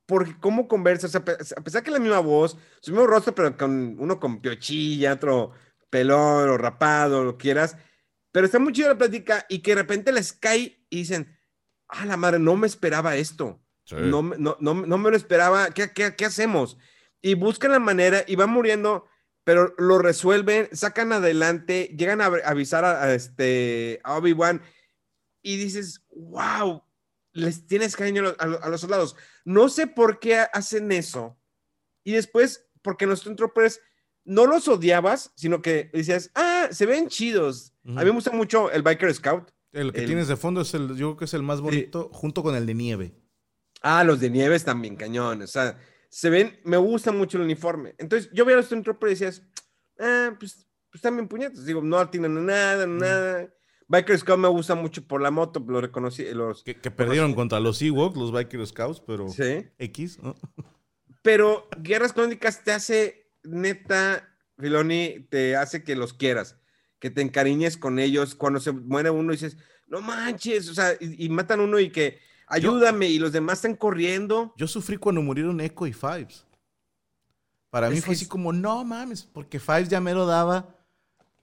Porque cómo conversa, o sea, a pesar que es la misma voz, su mismo rostro, pero con uno con piochilla, otro pelón o rapado, lo quieras. Pero está muy chido la plática y que de repente les cae y dicen, ah, la madre, no me esperaba esto. No, no, no, no, me lo esperaba. ¿Qué, qué, qué hacemos? Y buscan la manera y van muriendo, pero lo resuelven, sacan adelante, llegan a avisar a, este, a Obi-Wan y dices, wow, les tienes cariño a, a, los soldados. No sé por qué hacen eso. Y después, porque los Stormtroopers no los odiabas, sino que decías, ah, se ven chidos. A mí me gusta mucho el Biker Scout. El que tienes de fondo es el, yo creo que es el más bonito, junto con el de nieve. Ah, los de nieve también cañón. O sea, se ven, me gusta mucho el uniforme. Entonces, yo veía a los Stormtroopers y decías, ah, pues, pues también puñetos. Digo, no atinan nada, nada. Biker Scout me gusta mucho por la moto, lo reconocí. Los, que, perdieron contra los Ewoks, los Biker Scouts, pero ¿Sí? X. Pero Guerras Crónicas te hace, neta, Filoni, te hace que los quieras, que te encariñes con ellos. Cuando se muere uno dices, no manches, o sea, y, matan uno y que ayúdame, y los demás están corriendo. Yo sufrí cuando murieron Echo y Fives. Para mí fue así como, no mames, porque Fives ya me lo daba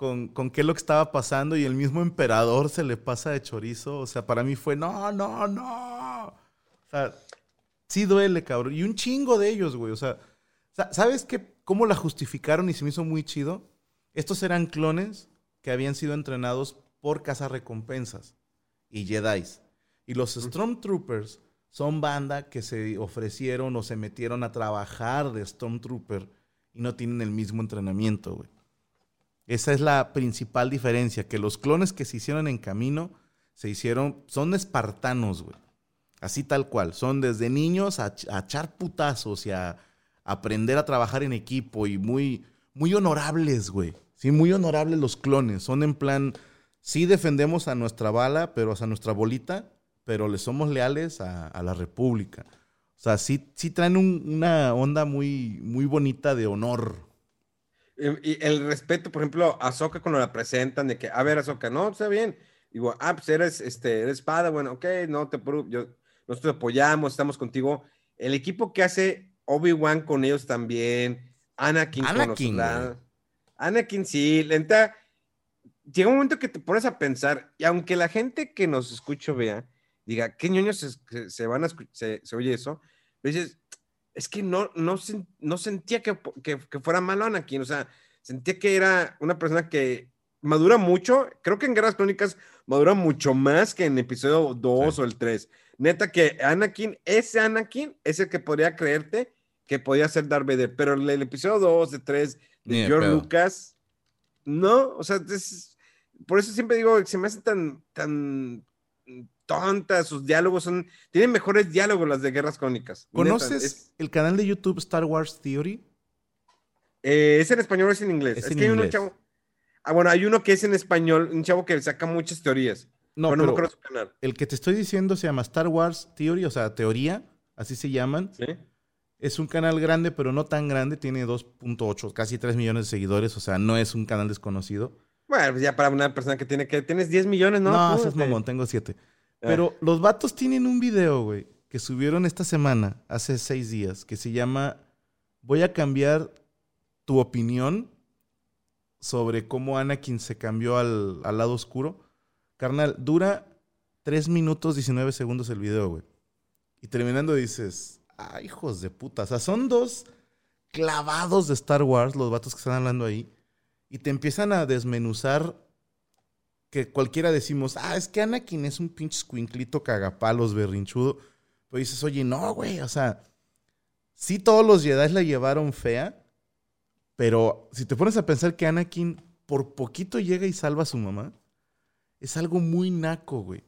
con, con qué es lo que estaba pasando y el mismo emperador se le pasa de chorizo. O sea, para mí fue, no, no, no. O sea, sí duele, cabrón. Y un chingo de ellos, güey. O sea, ¿sabes qué? ¿Cómo la justificaron y se me hizo muy chido? Estos eran clones que habían sido entrenados por recompensas y Jedi's. Y los Stormtroopers son banda que se ofrecieron o se metieron a trabajar de Stormtrooper y no tienen el mismo entrenamiento, güey. Esa es la principal diferencia, que los clones que se hicieron en camino se hicieron, son espartanos, güey. Así tal cual, son desde niños a, echar putazos y a, aprender a trabajar en equipo y muy, muy honorables, güey. Sí, muy honorables los clones. Son en plan, sí defendemos a nuestra bala, pero a nuestra bolita, pero le somos leales a, la República. O sea, sí, sí traen una onda muy, muy bonita de honor. Y el respeto, por ejemplo, a Soka cuando la presentan, de que, a ver, Soka, no, está bien. Digo, ah, pues eres, este, eres espada, bueno, ok, no te yo, nosotros te apoyamos, estamos contigo. El equipo que hace Obi-Wan con ellos también, Anakin, Anakin con Anakin, sí, lenta. Llega un momento que te pones a pensar, y aunque la gente que nos escucha vea, diga, ¿qué ñoños se, van a se, se, oye eso? Pero dices, es que no, no, no sentía que, que, fuera malo Anakin, o sea, sentía que era una persona que madura mucho, creo que en Guerras Crónicas madura mucho más que en episodio 2 o el 3. Neta que Anakin, ese Anakin es el que podría creerte que podía ser Darth Vader, pero el, episodio 2, de 3 de George Lucas, no, o sea, por eso siempre digo, que se me hace tan, tan sus diálogos son, tienen mejores diálogos las de Guerras Crónicas. ¿Conoces el canal de YouTube Star Wars Theory? Eh, es en español o es en inglés. Es, que hay uno chavo. Ah, bueno, hay uno que es en español, un chavo que saca muchas teorías. No, pero, no su canal. El que te estoy diciendo se llama Star Wars Theory, o sea, teoría, así se llaman. Sí. Es un canal grande, pero no tan grande, tiene 2.8, casi 3 millones de seguidores, o sea, no es un canal desconocido. Bueno, pues ya para una persona que tiene que, tienes 10 millones, ¿no? No, es mamón, tengo 7. Ah. Pero los vatos tienen un video, güey, que subieron esta semana, hace seis días, que se llama Voy a cambiar tu opinión sobre cómo Anakin se cambió al, lado oscuro. Carnal, dura 3 minutos 19 segundos el video, güey. Y terminando dices, ah, hijos de puta. O sea, son dos clavados de Star Wars, los vatos que están hablando ahí. Y te empiezan a desmenuzar que cualquiera decimos, ah, es que Anakin es un pinche squinclito cagapalos, berrinchudo. Pero dices, oye, no, güey, o sea, sí todos los Jedi la llevaron fea, pero si te pones a pensar que Anakin por poquito llega y salva a su mamá, es algo muy naco, güey.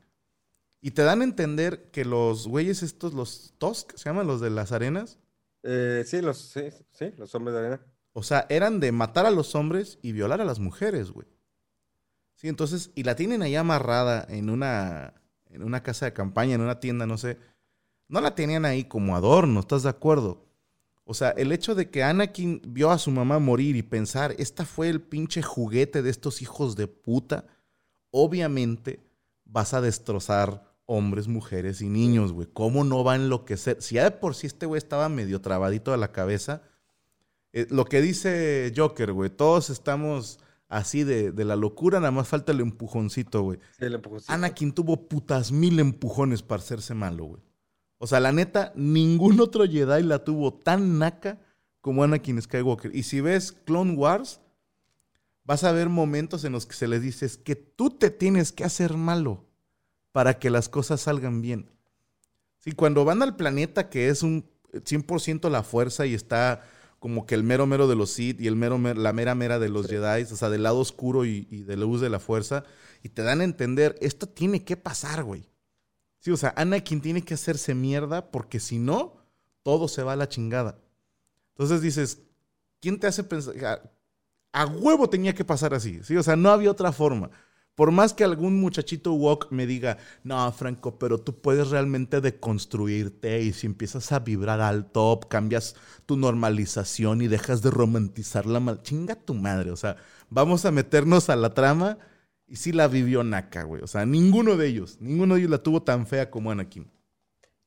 Y te dan a entender que los güeyes estos, los Tosk, ¿se llaman los de las arenas? Eh, sí, los, sí, sí, los hombres de arena. O sea, eran de matar a los hombres y violar a las mujeres, güey. Sí, entonces, y la tienen ahí amarrada en una, en una casa de campaña, en una tienda, no sé. No la tenían ahí como adorno, ¿estás de acuerdo? O sea, el hecho de que Anakin vio a su mamá morir y pensar, esta fue el pinche juguete de estos hijos de puta, obviamente vas a destrozar hombres, mujeres y niños, güey. ¿Cómo no va a enloquecer? Si ya de por sí este güey estaba medio trabadito de la cabeza, eh, lo que dice Joker, güey, todos estamos así de, de la locura, nada más falta el empujoncito, güey. Sí, el empujoncito. Anakin tuvo putas mil empujones para hacerse malo, güey. O sea, la neta, ningún otro Jedi la tuvo tan naca como Anakin Skywalker. Y si ves Clone Wars, vas a ver momentos en los que se les dice es que tú te tienes que hacer malo para que las cosas salgan bien. Sí, cuando van al planeta que es un 100% la fuerza y está como que el mero mero de los Sith y el mero, mer- la mera mera de los Jedi, o sea, del lado oscuro y, y de la luz de la fuerza, y te dan a entender, esto tiene que pasar, güey. Sí, o sea, Anakin tiene que hacerse mierda porque si no, todo se va a la chingada. Entonces dices, ¿quién te hace pensar? A, a huevo tenía que pasar así, ¿sí? O sea, no había otra forma. Por más que algún muchachito woke me diga, no, Franco, pero tú puedes realmente deconstruirte y si empiezas a vibrar al top, cambias tu normalización y dejas de romantizar la mal. Chinga tu madre, o sea, vamos a meternos a la trama y sí la vivió Naka, güey. O sea, ninguno de ellos, ninguno de ellos la tuvo tan fea como Anakin.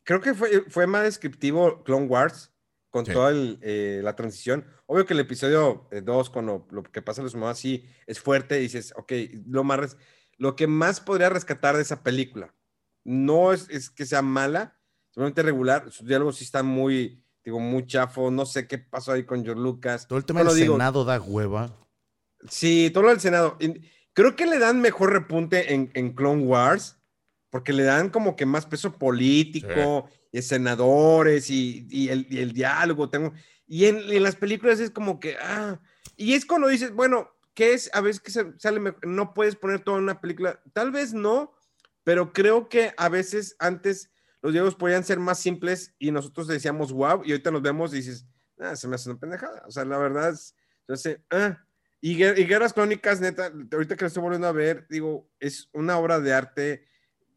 Creo que fue, fue más descriptivo Clone Wars con Sí. toda el, eh, la transición. Obvio que el episodio 2, cuando lo que pasa en su mamá, sí es fuerte, y dices, ok, lo, más lo que más podría rescatar de esa película no es, es que sea mala, simplemente regular. Sus diálogos sí están muy, digo, muy chafo. No sé qué pasó ahí con George Lucas. Todo el tema del digo, Senado da hueva. Sí, todo lo del Senado. Creo que le dan mejor repunte en, en Clone Wars, porque le dan como que más peso político, y senadores y, y el, y el diálogo. Tengo, y en, en las películas es como que, ah, y es cuando dices, bueno, ¿qué es? A veces que sale, mejor, no puedes poner todo en una película. Tal vez no, pero creo que a veces antes los diálogos podían ser más simples y nosotros decíamos, wow, y ahorita nos vemos y dices, ah, se me hace una pendejada. O sea, la verdad es, entonces, ah. Y, y Guerras Crónicas, neta, ahorita que lo estoy volviendo a ver, digo, es una obra de arte.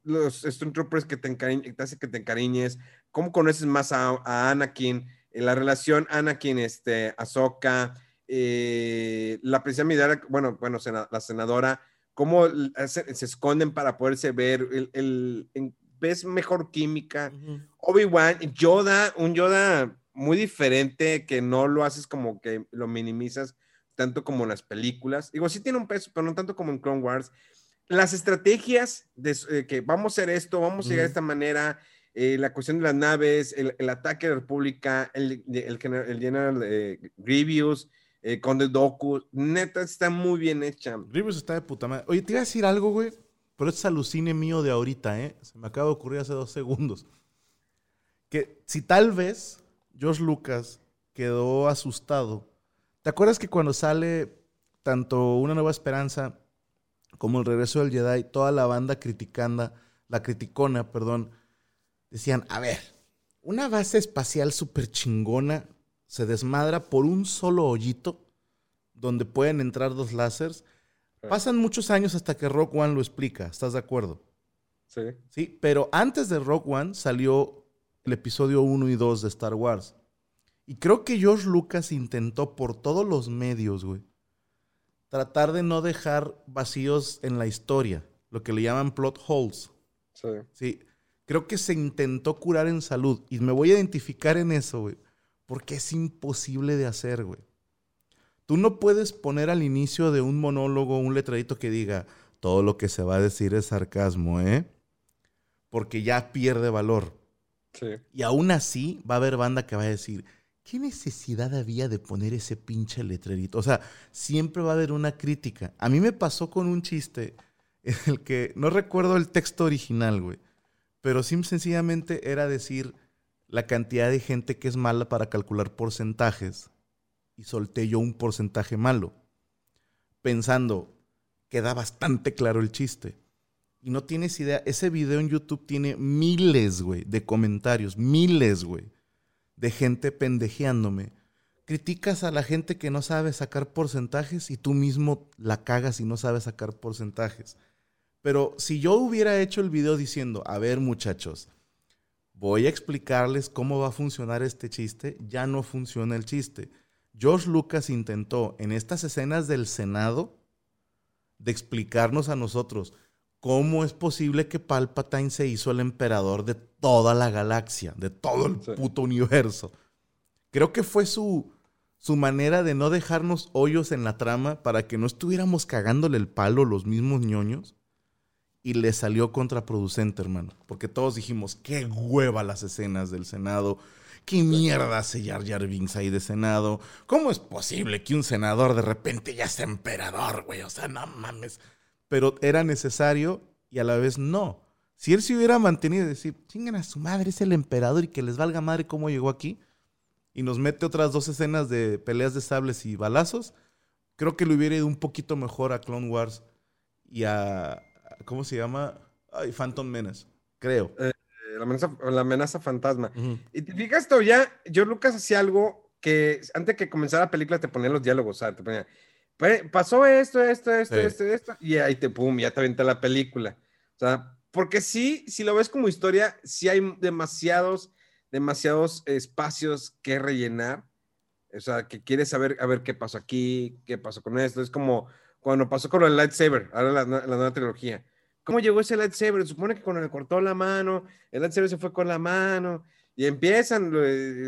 Los Stormtroopers que te, encari- te hace que te encariñes, cómo conoces más a, a Anakin, eh, la relación Anakin, este, Ahsoka, eh, la princesa Midara, bueno, bueno, sena- la senadora, cómo se esconden para poderse ver, el, ves mejor química. Obi-Wan, Yoda, un Yoda muy diferente que no lo haces como que lo minimizas tanto como en las películas. Digo, sí tiene un peso, pero no tanto como en Clone Wars. Las estrategias de eh, que vamos a hacer esto, vamos a llegar de esta manera, eh, la cuestión de las naves, el, el ataque a la República, el, el, gener- el General eh, Grievous, eh, Conde Doku, neta está muy bien hecha. Grievous está de puta madre. Oye, te iba a decir algo, güey. Pero es alucine mío de ahorita, ¿eh? Se me acaba de ocurrir hace dos segundos. Que si tal vez George Lucas quedó asustado. ¿Te acuerdas que cuando sale tanto Una Nueva Esperanza como El Regreso del Jedi, toda la banda criticando, la criticona, perdón, decían, a ver, una base espacial súper chingona se desmadra por un solo hoyito donde pueden entrar dos láseres. Pasan muchos años hasta que Rock One lo explica, ¿estás de acuerdo? Sí. Sí, pero antes de Rock One salió el episodio 1 y 2 de Star Wars. Y creo que George Lucas intentó por todos los medios, güey, tratar de no dejar vacíos en la historia, lo que le llaman plot holes. Sí. Sí, creo que se intentó curar en salud y me voy a identificar en eso, güey, porque es imposible de hacer, güey. Tú no puedes poner al inicio de un monólogo un letradito que diga, todo lo que se va a decir es sarcasmo, ¿eh? Porque ya pierde valor. Sí. Y aún así va a haber banda que va a decir, ¿qué necesidad había de poner ese pinche letrerito? O sea, siempre va a haber una crítica. A mí me pasó con un chiste en el que no recuerdo el texto original, güey, pero sim sencillamente era decir la cantidad de gente que es mala para calcular porcentajes y solté yo un porcentaje malo, pensando, queda bastante claro el chiste. Y no tienes idea, ese video en YouTube tiene miles, güey, de comentarios, miles, güey, de gente pendejeándome. Criticas a la gente que no sabe sacar porcentajes y tú mismo la cagas y no sabes sacar porcentajes. Pero si yo hubiera hecho el video diciendo, a ver muchachos, voy a explicarles cómo va a funcionar este chiste, ya no funciona el chiste. George Lucas intentó en estas escenas del Senado de explicarnos a nosotros cómo es posible que Palpatine se hizo el emperador de toda la galaxia, de todo el Sí. puto universo. Creo que fue su, su manera de no dejarnos hoyos en la trama para que no estuviéramos cagándole el palo los mismos ñoños. Y le salió contraproducente, hermano. Porque todos dijimos, qué hueva las escenas del Senado. ¿Qué mierda hace Jar Jar Binks ahí de Senado? ¿Cómo es posible que un senador de repente ya sea emperador, güey? O sea, no mames. Pero era necesario y a la vez no. Si él se hubiera mantenido y decir, chingan a su madre, es el emperador y que les valga madre cómo llegó aquí, y nos mete otras dos escenas de peleas de sables y balazos, creo que le hubiera ido un poquito mejor a Clone Wars y a. ¿Cómo se llama? Ay, Phantom Menace, creo. Eh, la, amenaza, la amenaza fantasma. Y te fijas todavía, yo Lucas hacía algo que antes que comenzara la película te ponía los diálogos, ¿sabes? Te ponía, pasó esto, esto, esto, esto, esto, y ahí te, pum, ya te avienta la película. O sea, porque sí, si lo ves como historia, sí hay demasiados, demasiados espacios que rellenar. O sea, que quieres saber, a ver qué pasó aquí, qué pasó con esto. Es como cuando pasó con el lightsaber, ahora la, la nueva trilogía. ¿Cómo llegó ese lightsaber? Supone que cuando le cortó la mano, el lightsaber se fue con la mano y empiezan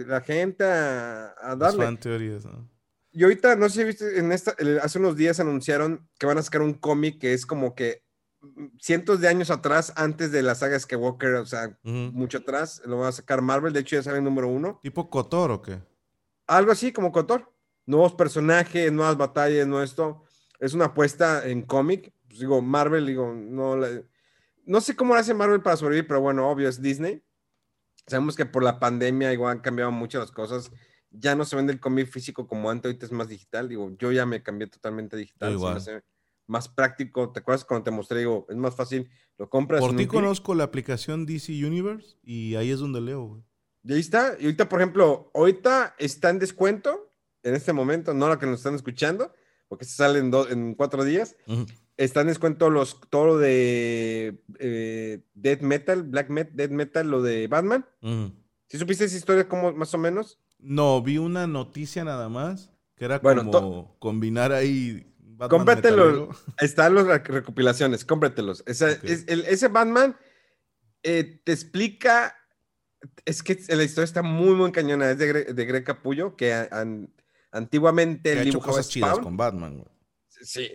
la gente a, a darle. Fan teorías, ¿no? Y ahorita, no sé si viste, en esta, hace unos días anunciaron que van a sacar un cómic que es como que cientos de años atrás, antes de la saga Skywalker, o sea, mucho atrás, lo va a sacar Marvel, de hecho ya sale el número uno. ¿Tipo Kotor o qué? Algo así como Kotor. Nuevos personajes, nuevas batallas, no esto. Es una apuesta en cómic. Pues digo, Marvel, digo, no No sé cómo lo hace Marvel para sobrevivir, pero bueno, obvio es Disney. Sabemos que por la pandemia igual han cambiado muchas las cosas ya no se vende el cómic físico como antes, ahorita es más digital. Digo, yo ya me cambié totalmente a digital. más práctico. ¿Te acuerdas cuando te mostré? Digo, es más fácil, lo compras. Por ti conozco la aplicación DC Universe y ahí es donde leo, güey. Y ahí está. Y ahorita, por ejemplo, ahorita está en descuento, en este momento, no la que nos están escuchando, porque se sale en, en cuatro días. Está en descuento los, todo lo de eh, Dead Metal, Black Metal, Dead Metal, lo de Batman. ¿Sí supiste esa historia como más o menos? No, vi una noticia nada más, que era como combinar ahí. cómpratelos. [LAUGHS] Están las recopilaciones, cómpratelos. ese Batman eh, te explica. Es que la historia está muy, muy cañona. Es de, de Greg Capullo, que antiguamente él dibujó cosas chidas con Batman. Sí,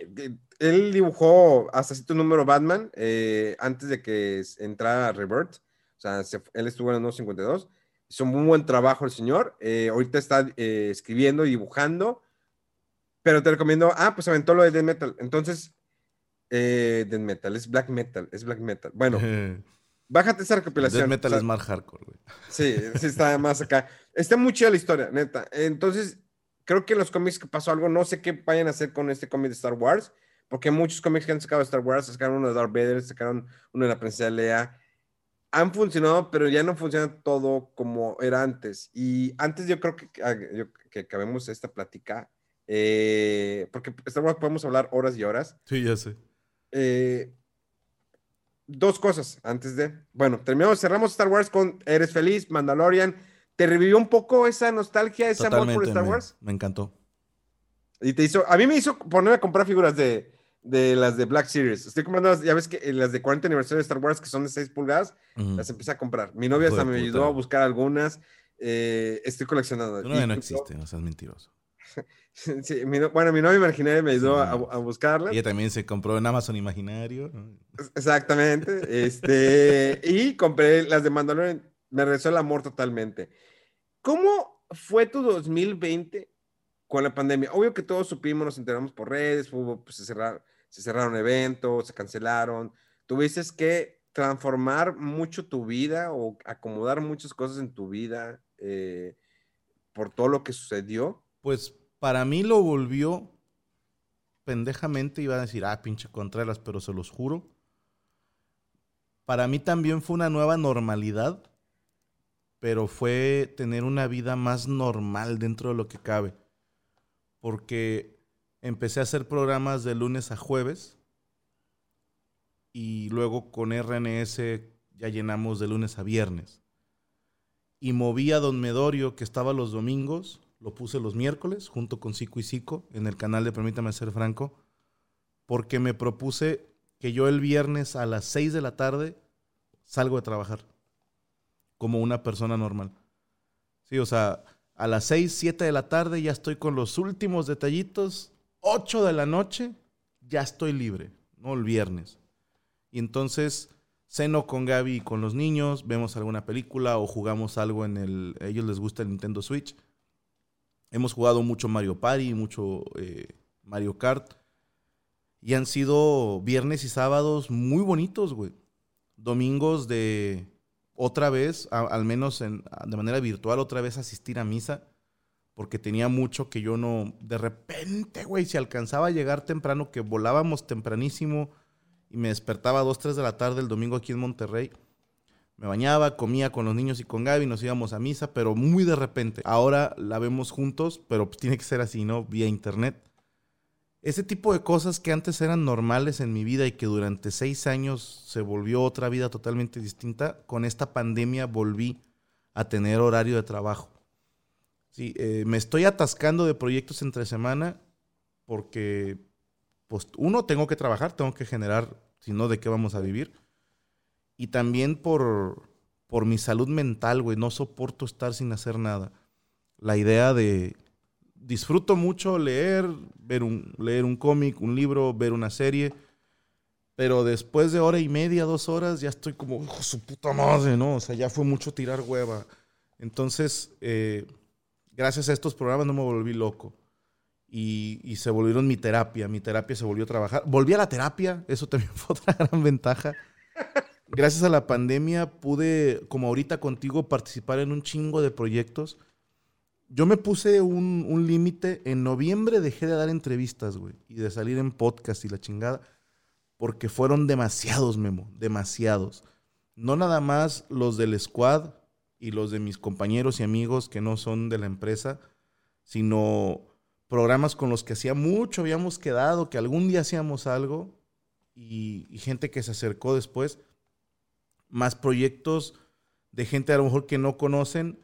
él dibujó hasta cierto número Batman eh, antes de que entrara Rebirth. O sea, él estuvo en el 952 Hizo un buen trabajo el señor. Eh, ahorita está eh, escribiendo y dibujando. Pero te recomiendo. Ah, pues aventó lo de Death Metal. Entonces, eh, Death Metal, es Black Metal, es Black Metal. Bueno, [LAUGHS] bájate esa recopilación. Death Metal es más hardcore, güey. Sí, sí, está [LAUGHS] más acá. Está muy chida la historia, neta. Entonces, creo que en los cómics que pasó algo, no sé qué vayan a hacer con este cómic de Star Wars, porque muchos cómics que han sacado de Star Wars, sacaron uno de Darth Vader, sacaron uno de la Princesa Leia han funcionado, pero ya no funciona todo como era antes. Y antes yo creo que, ah, que acabemos esta plática, eh, porque podemos hablar horas y horas. Sí, ya sé. Eh, dos cosas antes de, bueno, terminamos, cerramos Star Wars con Eres Feliz, Mandalorian. ¿Te revivió un poco esa nostalgia, ese amor por Star Wars? Me encantó. Y te hizo, a mí me hizo ponerme a comprar figuras de, de las de Black Series. Estoy comprando, ya ves que eh, las de 40 aniversario de Star Wars, que son de 6 pulgadas, las empecé a comprar. Mi novia hasta me ayudó a buscar algunas. Eh, estoy coleccionando. Tu novia no existe, no seas mentiroso. [LAUGHS] sí, bueno, mi novia imaginaria me ayudó a, a, buscarla. Ella también se compró en Amazon Imaginario. Exactamente. este, y compré las de Mandalorian. Me regresó el amor totalmente. ¿Cómo fue tu 2020 con la pandemia. Obvio que todos supimos, nos enteramos por redes, pues, se, cerraron, se eventos, se cancelaron. Tuviste que transformar mucho tu vida o acomodar muchas cosas en tu vida eh, por todo lo que sucedió. Pues para mí lo volvió pendejamente, iba a decir, ah, pinche Contreras, pero se los juro. Para mí también fue una nueva normalidad, pero fue tener una vida más normal dentro de lo que cabe porque empecé a hacer programas de lunes a jueves y luego con RNS ya llenamos de lunes a viernes. Y moví a Don Medorio, que estaba los domingos, lo puse los miércoles junto con Cico y Cico en el canal de Permítame Ser Franco, porque me propuse que yo el viernes a las 6 de la tarde salgo de trabajar como una persona normal. Sí, o sea, A las 6, 7 de la tarde ya estoy con los últimos detallitos. 8 de la noche ya estoy libre, ¿no? El viernes. Y entonces ceno con Gaby y con los niños, vemos alguna película o jugamos algo en el... A ellos les gusta el Nintendo Switch. Hemos jugado mucho Mario Party, mucho eh, Mario Kart. Y han sido viernes y sábados muy bonitos, güey. Domingos de otra vez, al menos de manera virtual, otra vez asistir a misa. Porque tenía mucho que yo no. De repente, güey, si alcanzaba a llegar temprano, que volábamos tempranísimo y me despertaba a 2, 3 de la tarde el domingo aquí en Monterrey. Me bañaba, comía con los niños y con Gaby, nos íbamos a misa, pero muy de repente. Ahora la vemos juntos, pero pues tiene que ser así, ¿no? Vía internet. Ese tipo de cosas que antes eran normales en mi vida y que durante seis años se volvió otra vida totalmente distinta, con esta pandemia volví a tener horario de trabajo. Sí, eh, me estoy atascando de proyectos entre semana porque, pues, uno, tengo que trabajar, tengo que generar, si no, ¿de qué vamos a vivir? Y también por, por mi salud mental, güey, no soporto estar sin hacer nada. La idea de, disfruto mucho leer, ver un, leer un cómic, un libro, ver una serie. Pero después de hora y media, dos horas, ya estoy como, hijo su puta madre, ¿no? O sea, ya fue mucho tirar hueva. Entonces, eh, gracias a estos programas no me volví loco. Y, y, se volvieron mi terapia. Mi terapia se volvió a trabajar. Volví a la terapia, eso también [LAUGHS] fue otra gran ventaja. Gracias a la pandemia pude, como ahorita contigo, participar en un chingo de proyectos yo me puse un, límite. En noviembre dejé de dar entrevistas, güey. Y de salir en podcast y la chingada. Porque fueron demasiados, Memo. Demasiados. No nada más los del squad y los de mis compañeros y amigos que no son de la empresa, sino programas con los que hacía mucho habíamos quedado, que algún día hacíamos algo, y, y gente que se acercó después, más proyectos de gente a lo mejor que no conocen,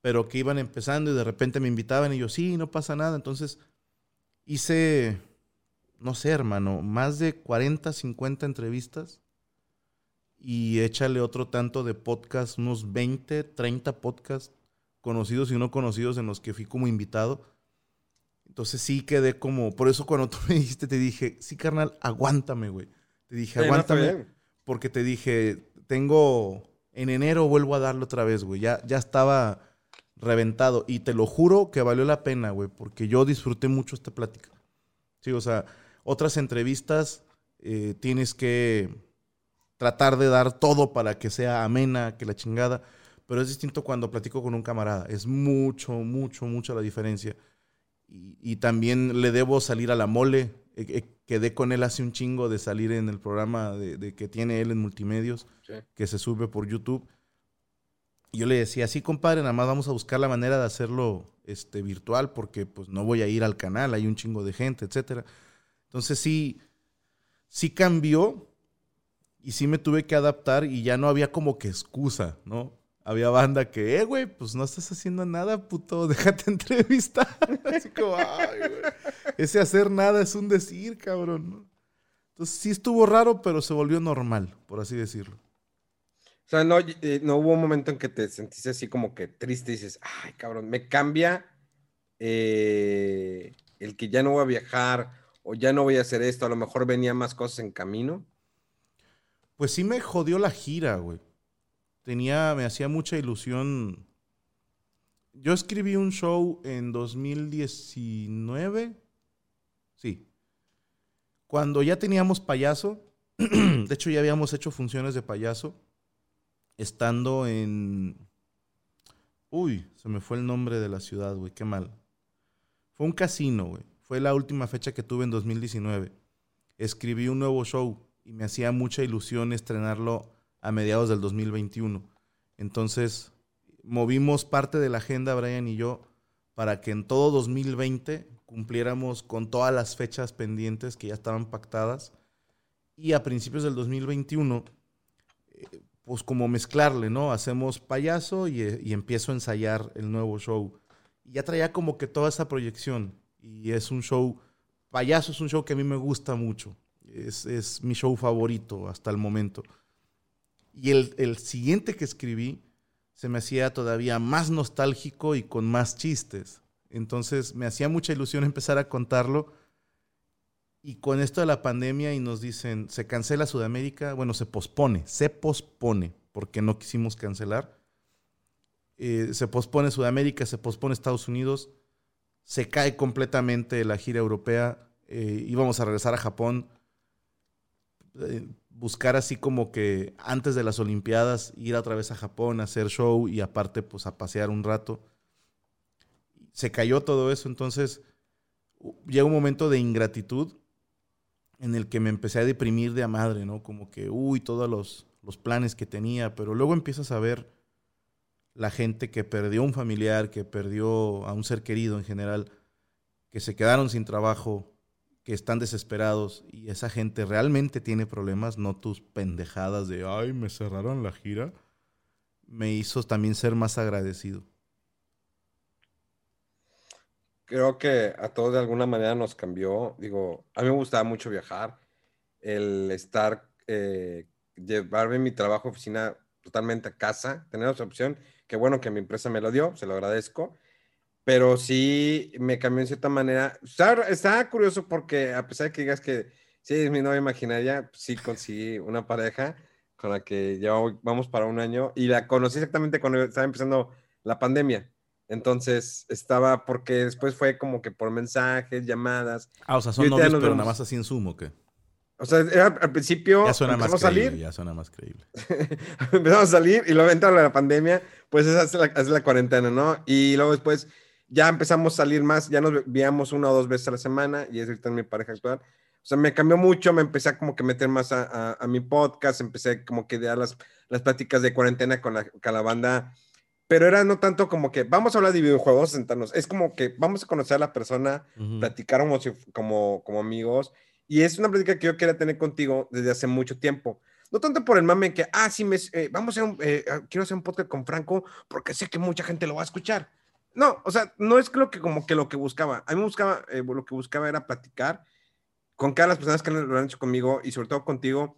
pero que iban empezando y de repente me invitaban y yo, sí, no pasa nada. Entonces hice, no sé, hermano, más de 40, 50 entrevistas y échale otro tanto de podcast, unos 20, 30 podcasts conocidos y no conocidos en los que fui como invitado. Entonces sí quedé como, por eso cuando tú me dijiste, te dije, sí, carnal, aguántame, güey. Te dije, aguántame. porque te dije, tengo, en enero vuelvo a darle otra vez, güey. Ya, ya estaba reventado. Y te lo juro que valió la pena, güey, porque yo disfruté mucho esta plática. Sí, o sea, otras entrevistas eh, tienes que tratar de dar todo para que sea amena, que la chingada. Pero es distinto cuando platico con un camarada. Es mucho, mucho, mucho la diferencia. Y, también le debo salir a la mole. Eh, eh, quedé con él hace un chingo de salir en el programa de, que tiene él en multimedios, que se sube por YouTube. Y yo le decía, sí, compadre, nada más vamos a buscar la manera de hacerlo este, virtual porque pues no voy a ir al canal, hay un chingo de gente, etcétera. Entonces sí, sí cambió y sí me tuve que adaptar y ya no había como que excusa, ¿no? Había banda que, eh, güey, pues no estás haciendo nada, puto, [LAUGHS] déjate entrevistar. Así como, ay, güey. Ese hacer nada es un decir, cabrón. Entonces sí estuvo raro, pero se volvió normal, por así decirlo. O sea, no, eh, no hubo un momento en que te sentiste así como que triste y dices, ay, cabrón, me cambia eh, el que ya no voy a viajar o ya no voy a hacer esto, a lo mejor venía más cosas en camino. Pues sí me jodió la gira, güey. Tenía, me hacía mucha ilusión. Yo escribí un show en 2019. Sí. Cuando ya teníamos payaso. [CLEARS THROAT] de hecho, ya habíamos hecho funciones de payaso estando en... Uy, se me fue el nombre de la ciudad, güey, qué mal. Fue un casino, güey. Fue la última fecha que tuve en 2019. Escribí un nuevo show y me hacía mucha ilusión estrenarlo a mediados del 2021. Entonces, movimos parte de la agenda, Brian y yo, para que en todo 2020 cumpliéramos con todas las fechas pendientes que ya estaban pactadas. Y a principios del 2021 pues como mezclarle, ¿no? Hacemos payaso y, empiezo a ensayar el nuevo show. Y ya traía como que toda esa proyección. Y es un show, payaso es un show que a mí me gusta mucho. Es, mi show favorito hasta el momento. Y el, el, siguiente que escribí se me hacía todavía más nostálgico y con más chistes. Entonces me hacía mucha ilusión empezar a contarlo. Y con esto de la pandemia y nos dicen, se cancela Sudamérica, bueno, se pospone, se pospone, porque no quisimos cancelar. Eh, se pospone Sudamérica, se pospone Estados Unidos, se cae completamente la gira europea, eh, íbamos a regresar a Japón, eh, buscar así como que antes de las Olimpiadas, ir otra vez a Japón, hacer show y aparte pues a pasear un rato. Se cayó todo eso, entonces llega un momento de ingratitud en el que me empecé a deprimir de a madre, ¿no? Como que, uy, todos los, los planes que tenía, pero luego empiezas a ver la gente que perdió un familiar, que perdió a un ser querido en general, que se quedaron sin trabajo, que están desesperados y esa gente realmente tiene problemas, no tus pendejadas de, ay, me cerraron la gira, me hizo también ser más agradecido. Creo que a todos de alguna manera nos cambió. Digo, a mí me gustaba mucho viajar, el estar, eh, llevarme mi trabajo oficina totalmente a casa, tener esa opción. Qué bueno que mi empresa me lo dio, se lo agradezco pero sí me cambió en cierta manera. Está, curioso porque a pesar de que digas que sí es mi novia imaginaria, sí conseguí una pareja con la que ya vamos para un año y la conocí exactamente cuando estaba empezando la pandemia. Entonces estaba, porque después fue como que por mensajes, llamadas. Ah, o sea, son novios, pero nada más así en sumo, ¿qué? O sea, al principio ya suena más creíble, salir. Ya suena más creíble. [LAUGHS] empezamos a salir y luego entra la pandemia, pues esa es la, es la cuarentena, ¿no? Y luego después ya empezamos a salir más, ya nos veíamos una o dos veces a la semana y es ahorita mi pareja actual. O sea, me cambió mucho, me empecé a como que meter más a, a, mi podcast, empecé como que dar las, las pláticas de cuarentena con la, con la banda, pero era no tanto como que vamos a hablar de videojuegos, sentarnos, es como que vamos a conocer a la persona, platicar como, como, como amigos, y es una plática que yo quería tener contigo desde hace mucho tiempo. No tanto por el mame que, ah, sí, me, eh, vamos a eh, quiero hacer un podcast con Franco porque sé que mucha gente lo va a escuchar no, o sea, no es lo que como que lo que buscaba. A mí me buscaba, eh, lo que buscaba era platicar con cada las personas que lo han hecho conmigo y sobre todo contigo,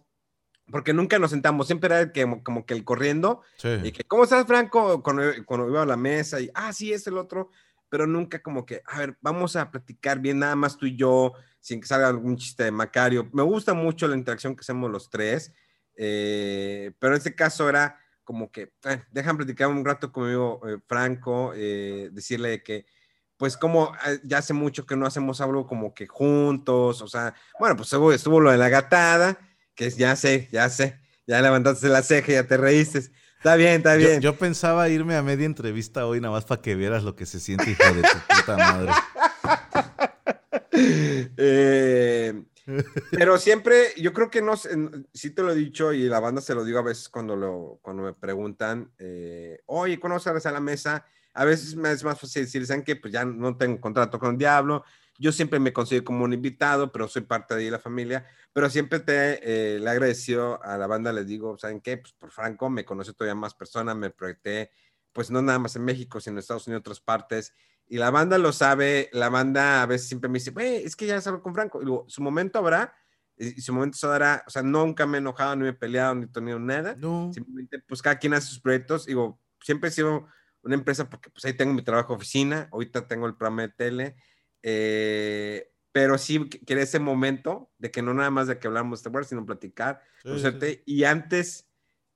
porque nunca nos sentamos, siempre era el que, como que el corriendo, y que, ¿cómo estás, Franco? Cuando, cuando iba a la mesa y, ah, sí, es el otro, pero nunca como que, a ver, vamos a platicar bien, nada más tú y yo, sin que salga algún chiste de Macario. Me gusta mucho la interacción que hacemos los tres, eh, pero en este caso era como que, eh, dejan platicar un rato conmigo, eh, Franco, eh, decirle que, pues como eh, ya hace mucho que no hacemos algo como que juntos, o sea, bueno, pues estuvo, estuvo lo de la gatada, que ya sé, ya sé, ya levantaste la ceja, ya te reíste. Está bien, está bien. Yo, pensaba irme a media entrevista hoy nada más para que vieras lo que se siente, hijo de tu puta madre. eh, [LAUGHS] pero siempre, yo creo que no, sí te lo he dicho y la banda se lo digo a veces cuando, lo, cuando me preguntan, eh, oye, ¿cuándo sales a la mesa? A veces me es más fácil decir, ¿saben que Pues ya no tengo contrato con el Diablo, yo siempre me considero como un invitado, pero soy parte de la familia, pero siempre te, eh, le he agradecido a la banda, les digo, ¿saben qué? Pues por Franco me conoce todavía más personas, me proyecté, pues no nada más en México, sino en Estados Unidos otras partes, y la banda lo sabe, la banda a veces siempre me dice, güey, es que ya sabes con Franco. Y luego, su momento habrá, y su momento se dará, o sea, nunca me he enojado, ni me he peleado, ni he tenido nada. No. Simplemente, pues cada quien hace sus proyectos. Digo, siempre he sido una empresa porque pues ahí tengo mi trabajo de oficina, ahorita tengo el programa de tele, eh, pero sí quería ese momento de que no nada más de que hablamos de este sino platicar, y antes,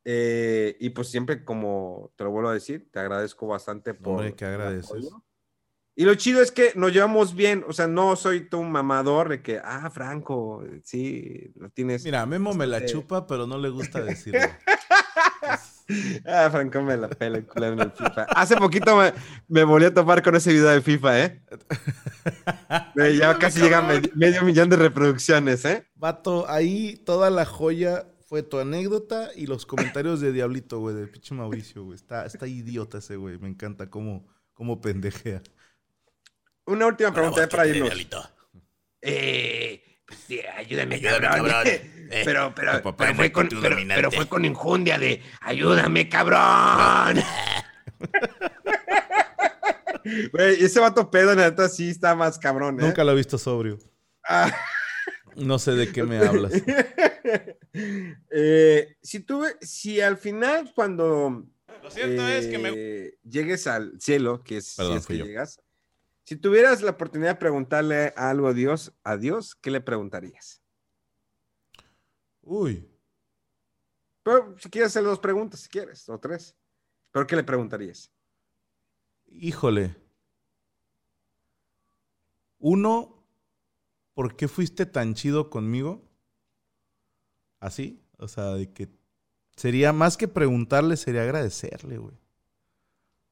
eh, y pues siempre como te lo vuelvo a decir, te agradezco bastante por... Hombre, que agradeces. Y lo chido es que nos llevamos bien, o sea, no soy tu mamador de que, ah, Franco, sí, lo tienes. Mira, Memo me la este chupa, pero no le gusta decirlo. [LAUGHS] ah, Franco me la pela el en el FIFA. Hace poquito me, me, volví a topar con ese video de FIFA, ¿eh? [LAUGHS] ya casi llega medio, medio millón de reproducciones, ¿eh? Vato, ahí toda la joya fue tu anécdota y los comentarios de Diablito, güey, del pinche Mauricio, güey. Está, está idiota ese güey, me encanta cómo, cómo pendejea una última pregunta para irnos. Eh, pues, ayúdame, cabrón. [LAUGHS] Eh, pero, pero, pero, fue con, pero, fue con injundia de ayúdame, cabrón. [LAUGHS] Güey, ese vato pedo, en neta, sí está más cabrón. ¿eh? Nunca lo he visto sobrio. Ah. No sé de qué me hablas. [LAUGHS] eh, si tuve, si al final, cuando Lo cierto es que me... eh, llegues al cielo, que es, si es que yo. llegas. Si tuvieras la oportunidad de preguntarle algo a Dios, a Dios, ¿qué le preguntarías? Uy, Pero si quieres hacer dos preguntas, si quieres, o tres. ¿Pero qué le preguntarías? Híjole. Uno, ¿por qué fuiste tan chido conmigo? Así, o sea, de que sería más que preguntarle, sería agradecerle, güey.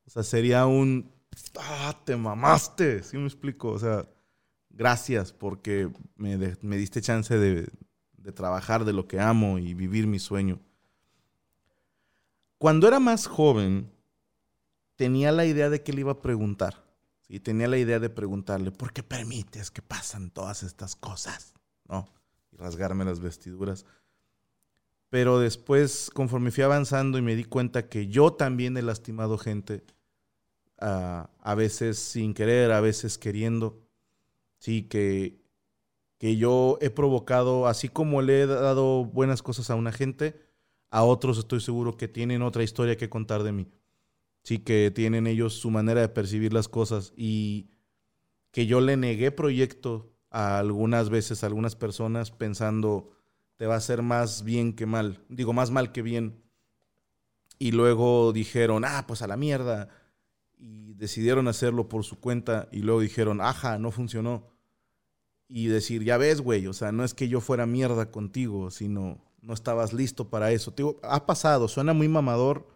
O sea, sería un, ah, te mamaste, ¿sí me explico? O sea, gracias porque me, me diste chance de trabajar de lo que amo y vivir mi sueño. Cuando era más joven, tenía la idea de que le iba a preguntar. ¿sí? Tenía la idea de preguntarle, ¿por qué permites que pasan todas estas cosas? ¿No? Y rasgarme las vestiduras. Pero después, conforme fui avanzando y me di cuenta que yo también he lastimado gente, ah, a veces sin querer, a veces queriendo, sí, que, que yo he provocado, así como le he dado buenas cosas a una gente, a otros estoy seguro que tienen otra historia que contar de mí. Sí, que tienen ellos su manera de percibir las cosas y que yo le negué proyecto a algunas veces a algunas personas pensando te va a hacer más bien que mal, digo más mal que bien. Y luego dijeron, ah, pues a la mierda. Y decidieron hacerlo por su cuenta y luego dijeron, ajá, no funcionó. Y decir, ya ves, güey, o sea, no es que yo fuera mierda contigo, sino no estabas listo para eso. Te digo, ha pasado, suena muy mamador,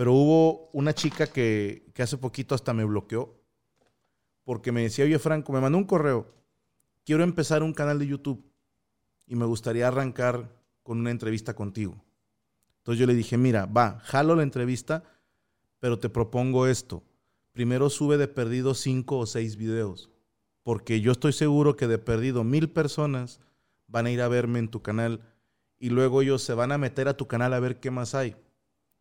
pero hubo una chica que, hace poquito hasta me bloqueó porque me decía, oye Franco, me mandó un correo, quiero empezar un canal de YouTube y me gustaría arrancar con una entrevista contigo. Entonces yo le dije, mira, va, jalo la entrevista, pero te propongo esto. Primero sube de perdido cinco o seis videos, porque yo estoy seguro que de perdido mil personas van a ir a verme en tu canal y luego ellos se van a meter a tu canal a ver qué más hay.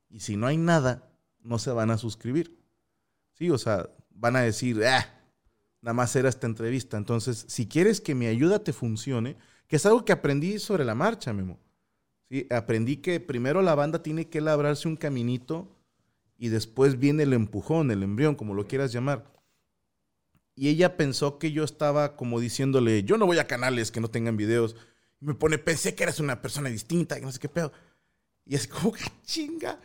Y si no hay nada, no se van a suscribir. Sí, o sea, van a decir, ah, nada más era esta entrevista. Entonces, si quieres que mi ayuda te funcione, que es algo que aprendí sobre la marcha, Memo. Sí, aprendí que primero la banda tiene que labrarse un caminito y después viene el empujón, el embrión, como lo quieras llamar. Y ella pensó que yo estaba como diciéndole, yo no voy a canales que no tengan videos. Me pone, pensé que eras una persona distinta, que no sé qué pedo. Y es como, que chinga.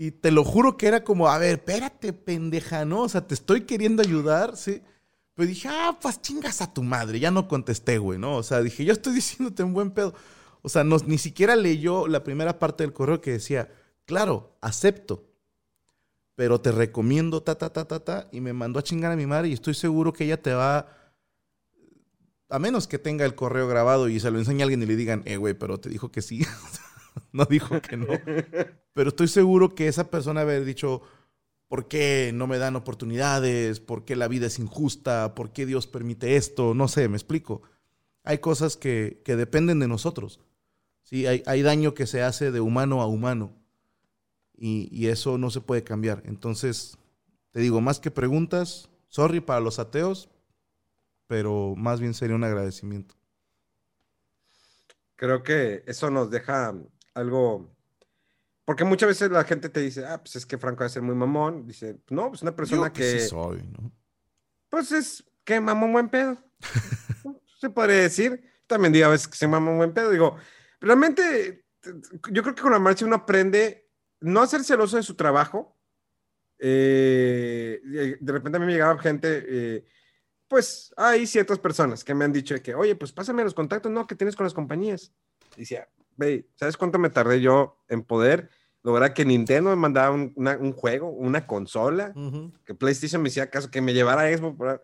Y te lo juro que era como, a ver, espérate, pendeja, ¿no? O sea, te estoy queriendo ayudar, ¿sí? Pero dije, ah, pues chingas a tu madre. Ya no contesté, güey, ¿no? O sea, dije, yo estoy [LAUGHS] diciéndote un buen pedo. O sea, no, ni siquiera leyó la primera parte del correo que decía, claro, acepto, pero te recomiendo, ta, ta, ta, ta, ta. Y me mandó a chingar a mi madre y estoy seguro que ella te va, a menos que tenga el correo grabado y se lo enseñe a alguien y le digan, eh, güey, pero te dijo que sí. [LAUGHS] [LAUGHS] no dijo que no. Pero estoy seguro que esa persona haber dicho, ¿por qué no me dan oportunidades? ¿Por qué la vida es injusta? ¿Por qué Dios permite esto? No sé, me explico. Hay cosas que, que dependen de nosotros. Sí, hay, hay, daño que se hace de humano a humano. Y, y, eso no se puede cambiar. Entonces, te digo, más que preguntas, sorry para los ateos, pero más bien sería un agradecimiento. Creo que eso nos deja algo porque muchas veces la gente te dice, ah, pues es que Franco va a ser muy mamón. Dice, no, pues una persona Yo que. Sí soy, ¿no? Pues es que mamón buen pedo. [LAUGHS] Se podría decir. También digo a veces que se mamón buen pedo. Digo, realmente, yo creo que con la marcha uno aprende no a ser celoso de su trabajo. Eh, de repente a mí me llegaba gente, eh, pues hay ciertas personas que me han dicho que, oye, pues pásame los contactos, no, que tienes con las compañías. Y decía, ve, ¿sabes cuánto me tardé yo en poder lograr que Nintendo me mandara un, una, un juego, una consola? Uh -huh. Que PlayStation me hacía caso, que me llevara a Xbox.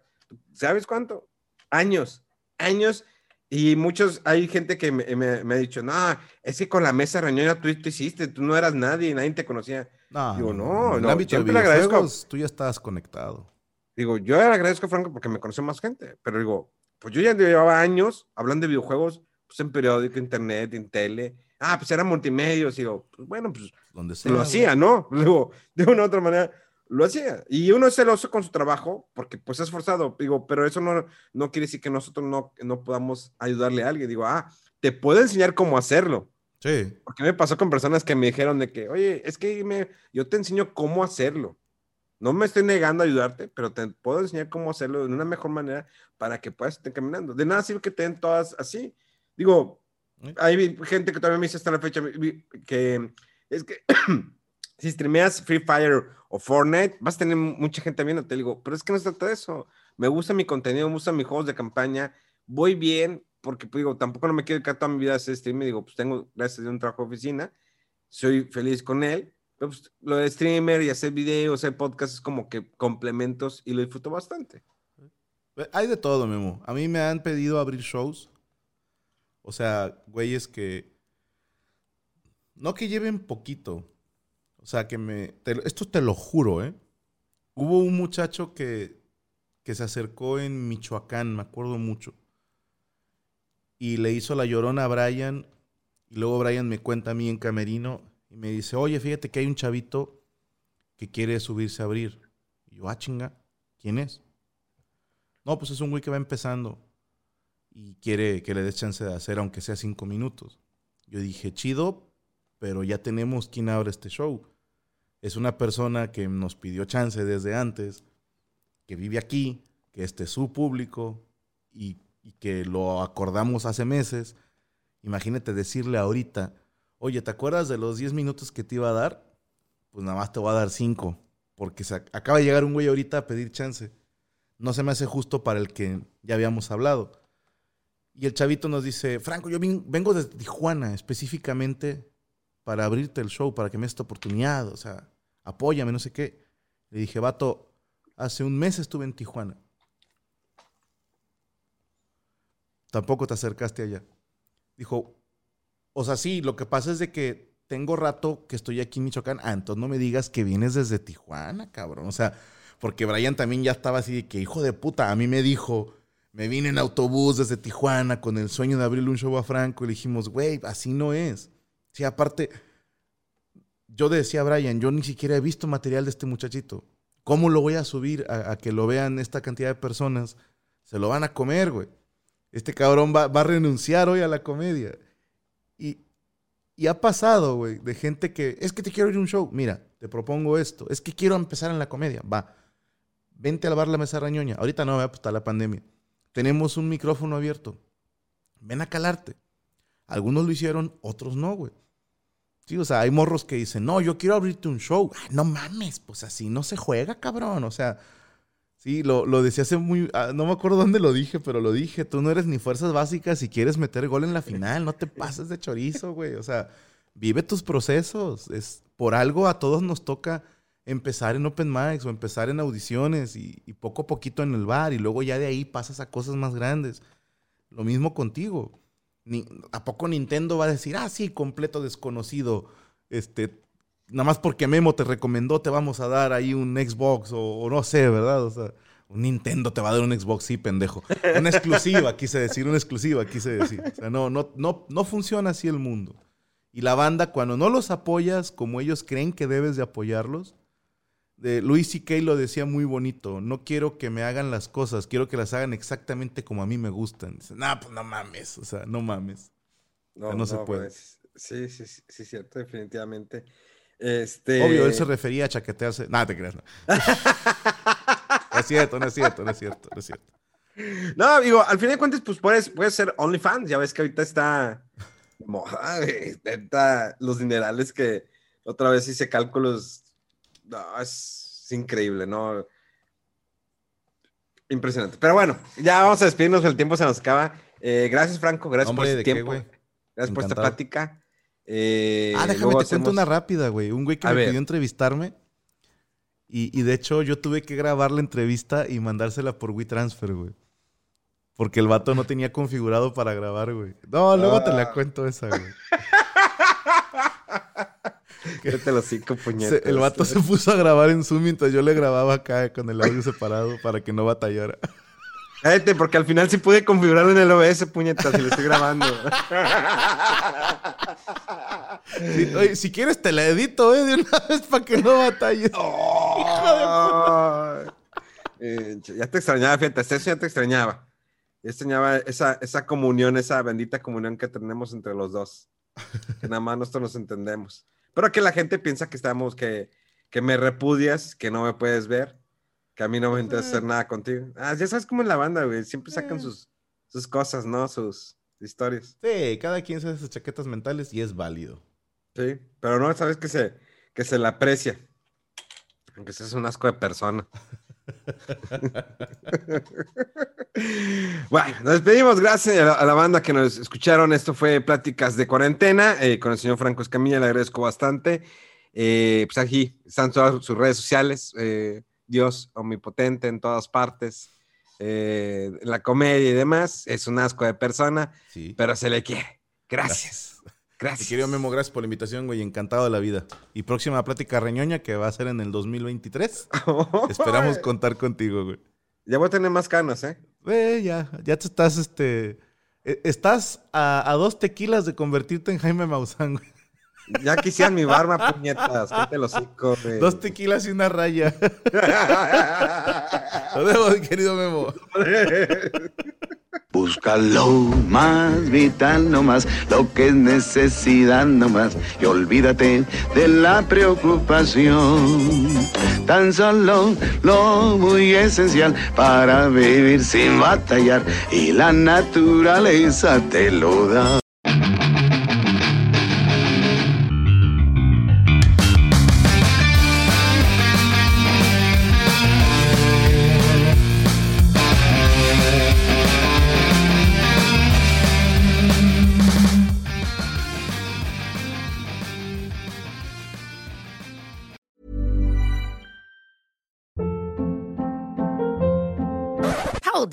¿Sabes cuánto? Años, años. Y muchos, hay gente que me, me, me ha dicho, no, es que con la mesa reñoña tú, tú hiciste, tú no eras nadie, nadie te conocía. No, Digo, no, no, ámbito de le agradezco. tú ya estabas conectado. Digo, yo le agradezco a Franco porque me conoció más gente, pero digo, pues yo ya llevaba años hablando de videojuegos, pues en periódico, internet, en tele. Ah, pues era multimedia. Digo, pues bueno, pues Donde sea, lo hacía, ¿no? [LAUGHS] Digo, de una u otra manera lo hacía. Y uno es celoso con su trabajo porque pues es forzado. Digo, pero eso no, no quiere decir que nosotros no, no podamos ayudarle a alguien. Digo, ah, te puedo enseñar cómo hacerlo. Sí. Porque me pasó con personas que me dijeron de que, oye, es que me, yo te enseño cómo hacerlo. No me estoy negando a ayudarte, pero te puedo enseñar cómo hacerlo de una mejor manera para que puedas estar caminando. De nada sirve que te den todas así. Digo, hay gente que todavía me dice hasta la fecha que es que [CLEARS THROAT] si streameas Free Fire o Fortnite, vas a tener mucha gente viendo. Te digo, pero es que no se trata de eso. Me gusta mi contenido, me gustan mis juegos de campaña, voy bien, porque pues, digo, tampoco no me quiero dedicar toda mi vida a hacer stream. Digo, pues tengo, gracias a un trabajo de oficina, soy feliz con él. pues, lo de streamer y hacer videos, hacer podcasts es como que complementos y lo disfruto bastante. Hay de todo, Memo. A mí me han pedido abrir shows. O sea, güeyes que. No que lleven poquito. O sea, que me. esto te lo juro, ¿eh? Hubo un muchacho que, que se acercó en Michoacán, me acuerdo mucho. Y le hizo la llorona a Brian. Y luego Brian me cuenta a mí en Camerino. Y me dice, oye, fíjate que hay un chavito que quiere subirse a abrir. Y yo, ah, chinga, ¿quién es? No, pues es un güey que va empezando y quiere que le des chance de hacer, aunque sea cinco minutos. Yo dije, chido, pero ya tenemos quien abre este show. Es una persona que nos pidió chance desde antes, que vive aquí, que este es su público y, que lo acordamos hace meses. Imagínate decirle ahorita, oye, ¿te acuerdas de los 10 minutos que te iba a dar? Pues nada más te voy a dar 5, porque se acaba de llegar un güey ahorita a pedir chance. No se me hace justo para el que ya habíamos hablado. Y el chavito nos dice, Franco, yo vengo de Tijuana específicamente para abrirte el show, para que me des esta oportunidad, o sea, apóyame, no sé qué. Le dije, vato, hace un mes estuve en Tijuana. Tampoco te acercaste allá. Dijo, o sea, sí, lo que pasa es de que tengo rato que estoy aquí en Michoacán. Ah, entonces no me digas que vienes desde Tijuana, cabrón. O sea, porque Brian también ya estaba así de que, hijo de puta, a mí me dijo, me vine en autobús desde Tijuana con el sueño de abrirle un show a Franco y le dijimos, güey, así no es. Sí, aparte, yo decía a Brian, yo ni siquiera he visto material de este muchachito. ¿Cómo lo voy a subir a, que lo vean esta cantidad de personas? Se lo van a comer, güey. Este cabrón va, a renunciar hoy a la comedia. Y, y ha pasado, güey, de gente que, es que te quiero ir a un show. Mira, te propongo esto. Es que quiero empezar en la comedia. Va. Vente a lavar la mesa rañoña. Ahorita no, pues está la pandemia tenemos un micrófono abierto. Ven a calarte. Algunos lo hicieron, otros no, güey. Sí, o sea, hay morros que dicen, no, yo quiero abrirte un show. no mames, pues así no se juega, cabrón. O sea, sí, lo, lo decía hace muy. Ah, no me acuerdo dónde lo dije, pero lo dije. Tú no eres ni fuerzas básicas si quieres meter gol en la final. No te pases de chorizo, güey. O sea, vive tus procesos. Es, por algo a todos nos toca empezar en open mics o empezar en audiciones y, poco a poquito en el bar y luego ya de ahí pasas a cosas más grandes. Lo mismo contigo. Ni, ¿A poco Nintendo va a decir, ah, sí, completo desconocido? Este, nada más porque Memo te recomendó, te vamos a dar ahí un Xbox o, no sé, ¿verdad? O sea, un Nintendo te va a dar un Xbox, sí, pendejo. Una exclusiva, quise decir, una exclusiva, quise decir. No, no, no, no funciona así el mundo. Y la banda, cuando no los apoyas como ellos creen que debes de apoyarlos, de Luis C.K. lo decía muy bonito, no quiero que me hagan las cosas, quiero que las hagan exactamente como a mí me gustan. Dice, no, pues no mames, o sea, no mames. No, se puede. Pues, sí, sí, sí, sí, cierto, definitivamente. Este... Obvio, él se refería a chaquetearse. Nada, te creas, no. [LAUGHS] es cierto, no es cierto, no es cierto, no es cierto. No, digo, al fin de cuentas, pues puedes, puedes ser OnlyFans. Ya ves que ahorita está los dinerales que otra vez hice cálculos es, increíble, ¿no? Impresionante. Pero bueno, ya vamos a despedirnos, el tiempo se nos acaba. Eh, gracias, Franco, gracias por este tiempo. gracias por esta plática. Eh, ah, déjame te cuento una rápida, güey. Un güey que me pidió entrevistarme. Y, de hecho, yo tuve que grabar la entrevista y mandársela por WeTransfer, güey. Porque el vato no tenía configurado para grabar, güey. No, luego te la ah. cuento esa, güey. [LAUGHS] [LAUGHS] el vato se puso a grabar en Zoom mientras yo le grababa acá con el audio separado para que no batallara. [LAUGHS] Cállate, porque al final sí pude configurarlo en el OBS, puñetas, si lo estoy grabando. si quieres te la edito, ¿eh? De una vez para que no batalles. [LAUGHS] Eh, ya te extrañaba, fíjate, eso ya te extrañaba. Ya extrañaba esa, esa comunión, esa bendita comunión que tenemos entre los dos. que nada más nosotros nos entendemos. Pero que la gente piensa que estamos, que, que me repudias, que no me puedes ver, que a mí no me interesa hacer nada contigo. Ah, ya sabes cómo es la banda, güey. Siempre sacan sus, sus cosas, ¿no? Sus historias. Sí, cada quien hace sus chaquetas mentales y es válido. Sí, pero no, sabes que se, que se la aprecia. Aunque seas un asco de persona. [LAUGHS] bueno, nos despedimos. Gracias a la, banda que nos escucharon. Esto fue Pláticas de Cuarentena eh, con el señor Franco Escamilla. Le agradezco bastante. Eh, pues aquí están todas sus redes sociales. Eh, Dios omnipotente en todas partes. la comedia y demás. Es un asco de persona, pero se le quiere. Gracias. Gracias. Mi querido Memo, gracias por la invitación, güey. Encantado de la vida. Y próxima plática reñoña que va a ser en el 2023. [LAUGHS] Esperamos contar contigo, güey. Ya voy a tener más canas, ¿eh? Eh, ya, ya te estás, este... E, estás a, dos tequilas de convertirte en Jaime Maussan, güey. Ya quisieran mi barba, puñetas. te lo güey. Dos tequilas y una raya. [LAUGHS] Nos vemos, querido Memo. [LAUGHS] Busca lo más vital nomás, lo que es necesidad nomás, y olvídate de la preocupación. Tan solo lo muy esencial para vivir sin batallar, y la naturaleza te lo da.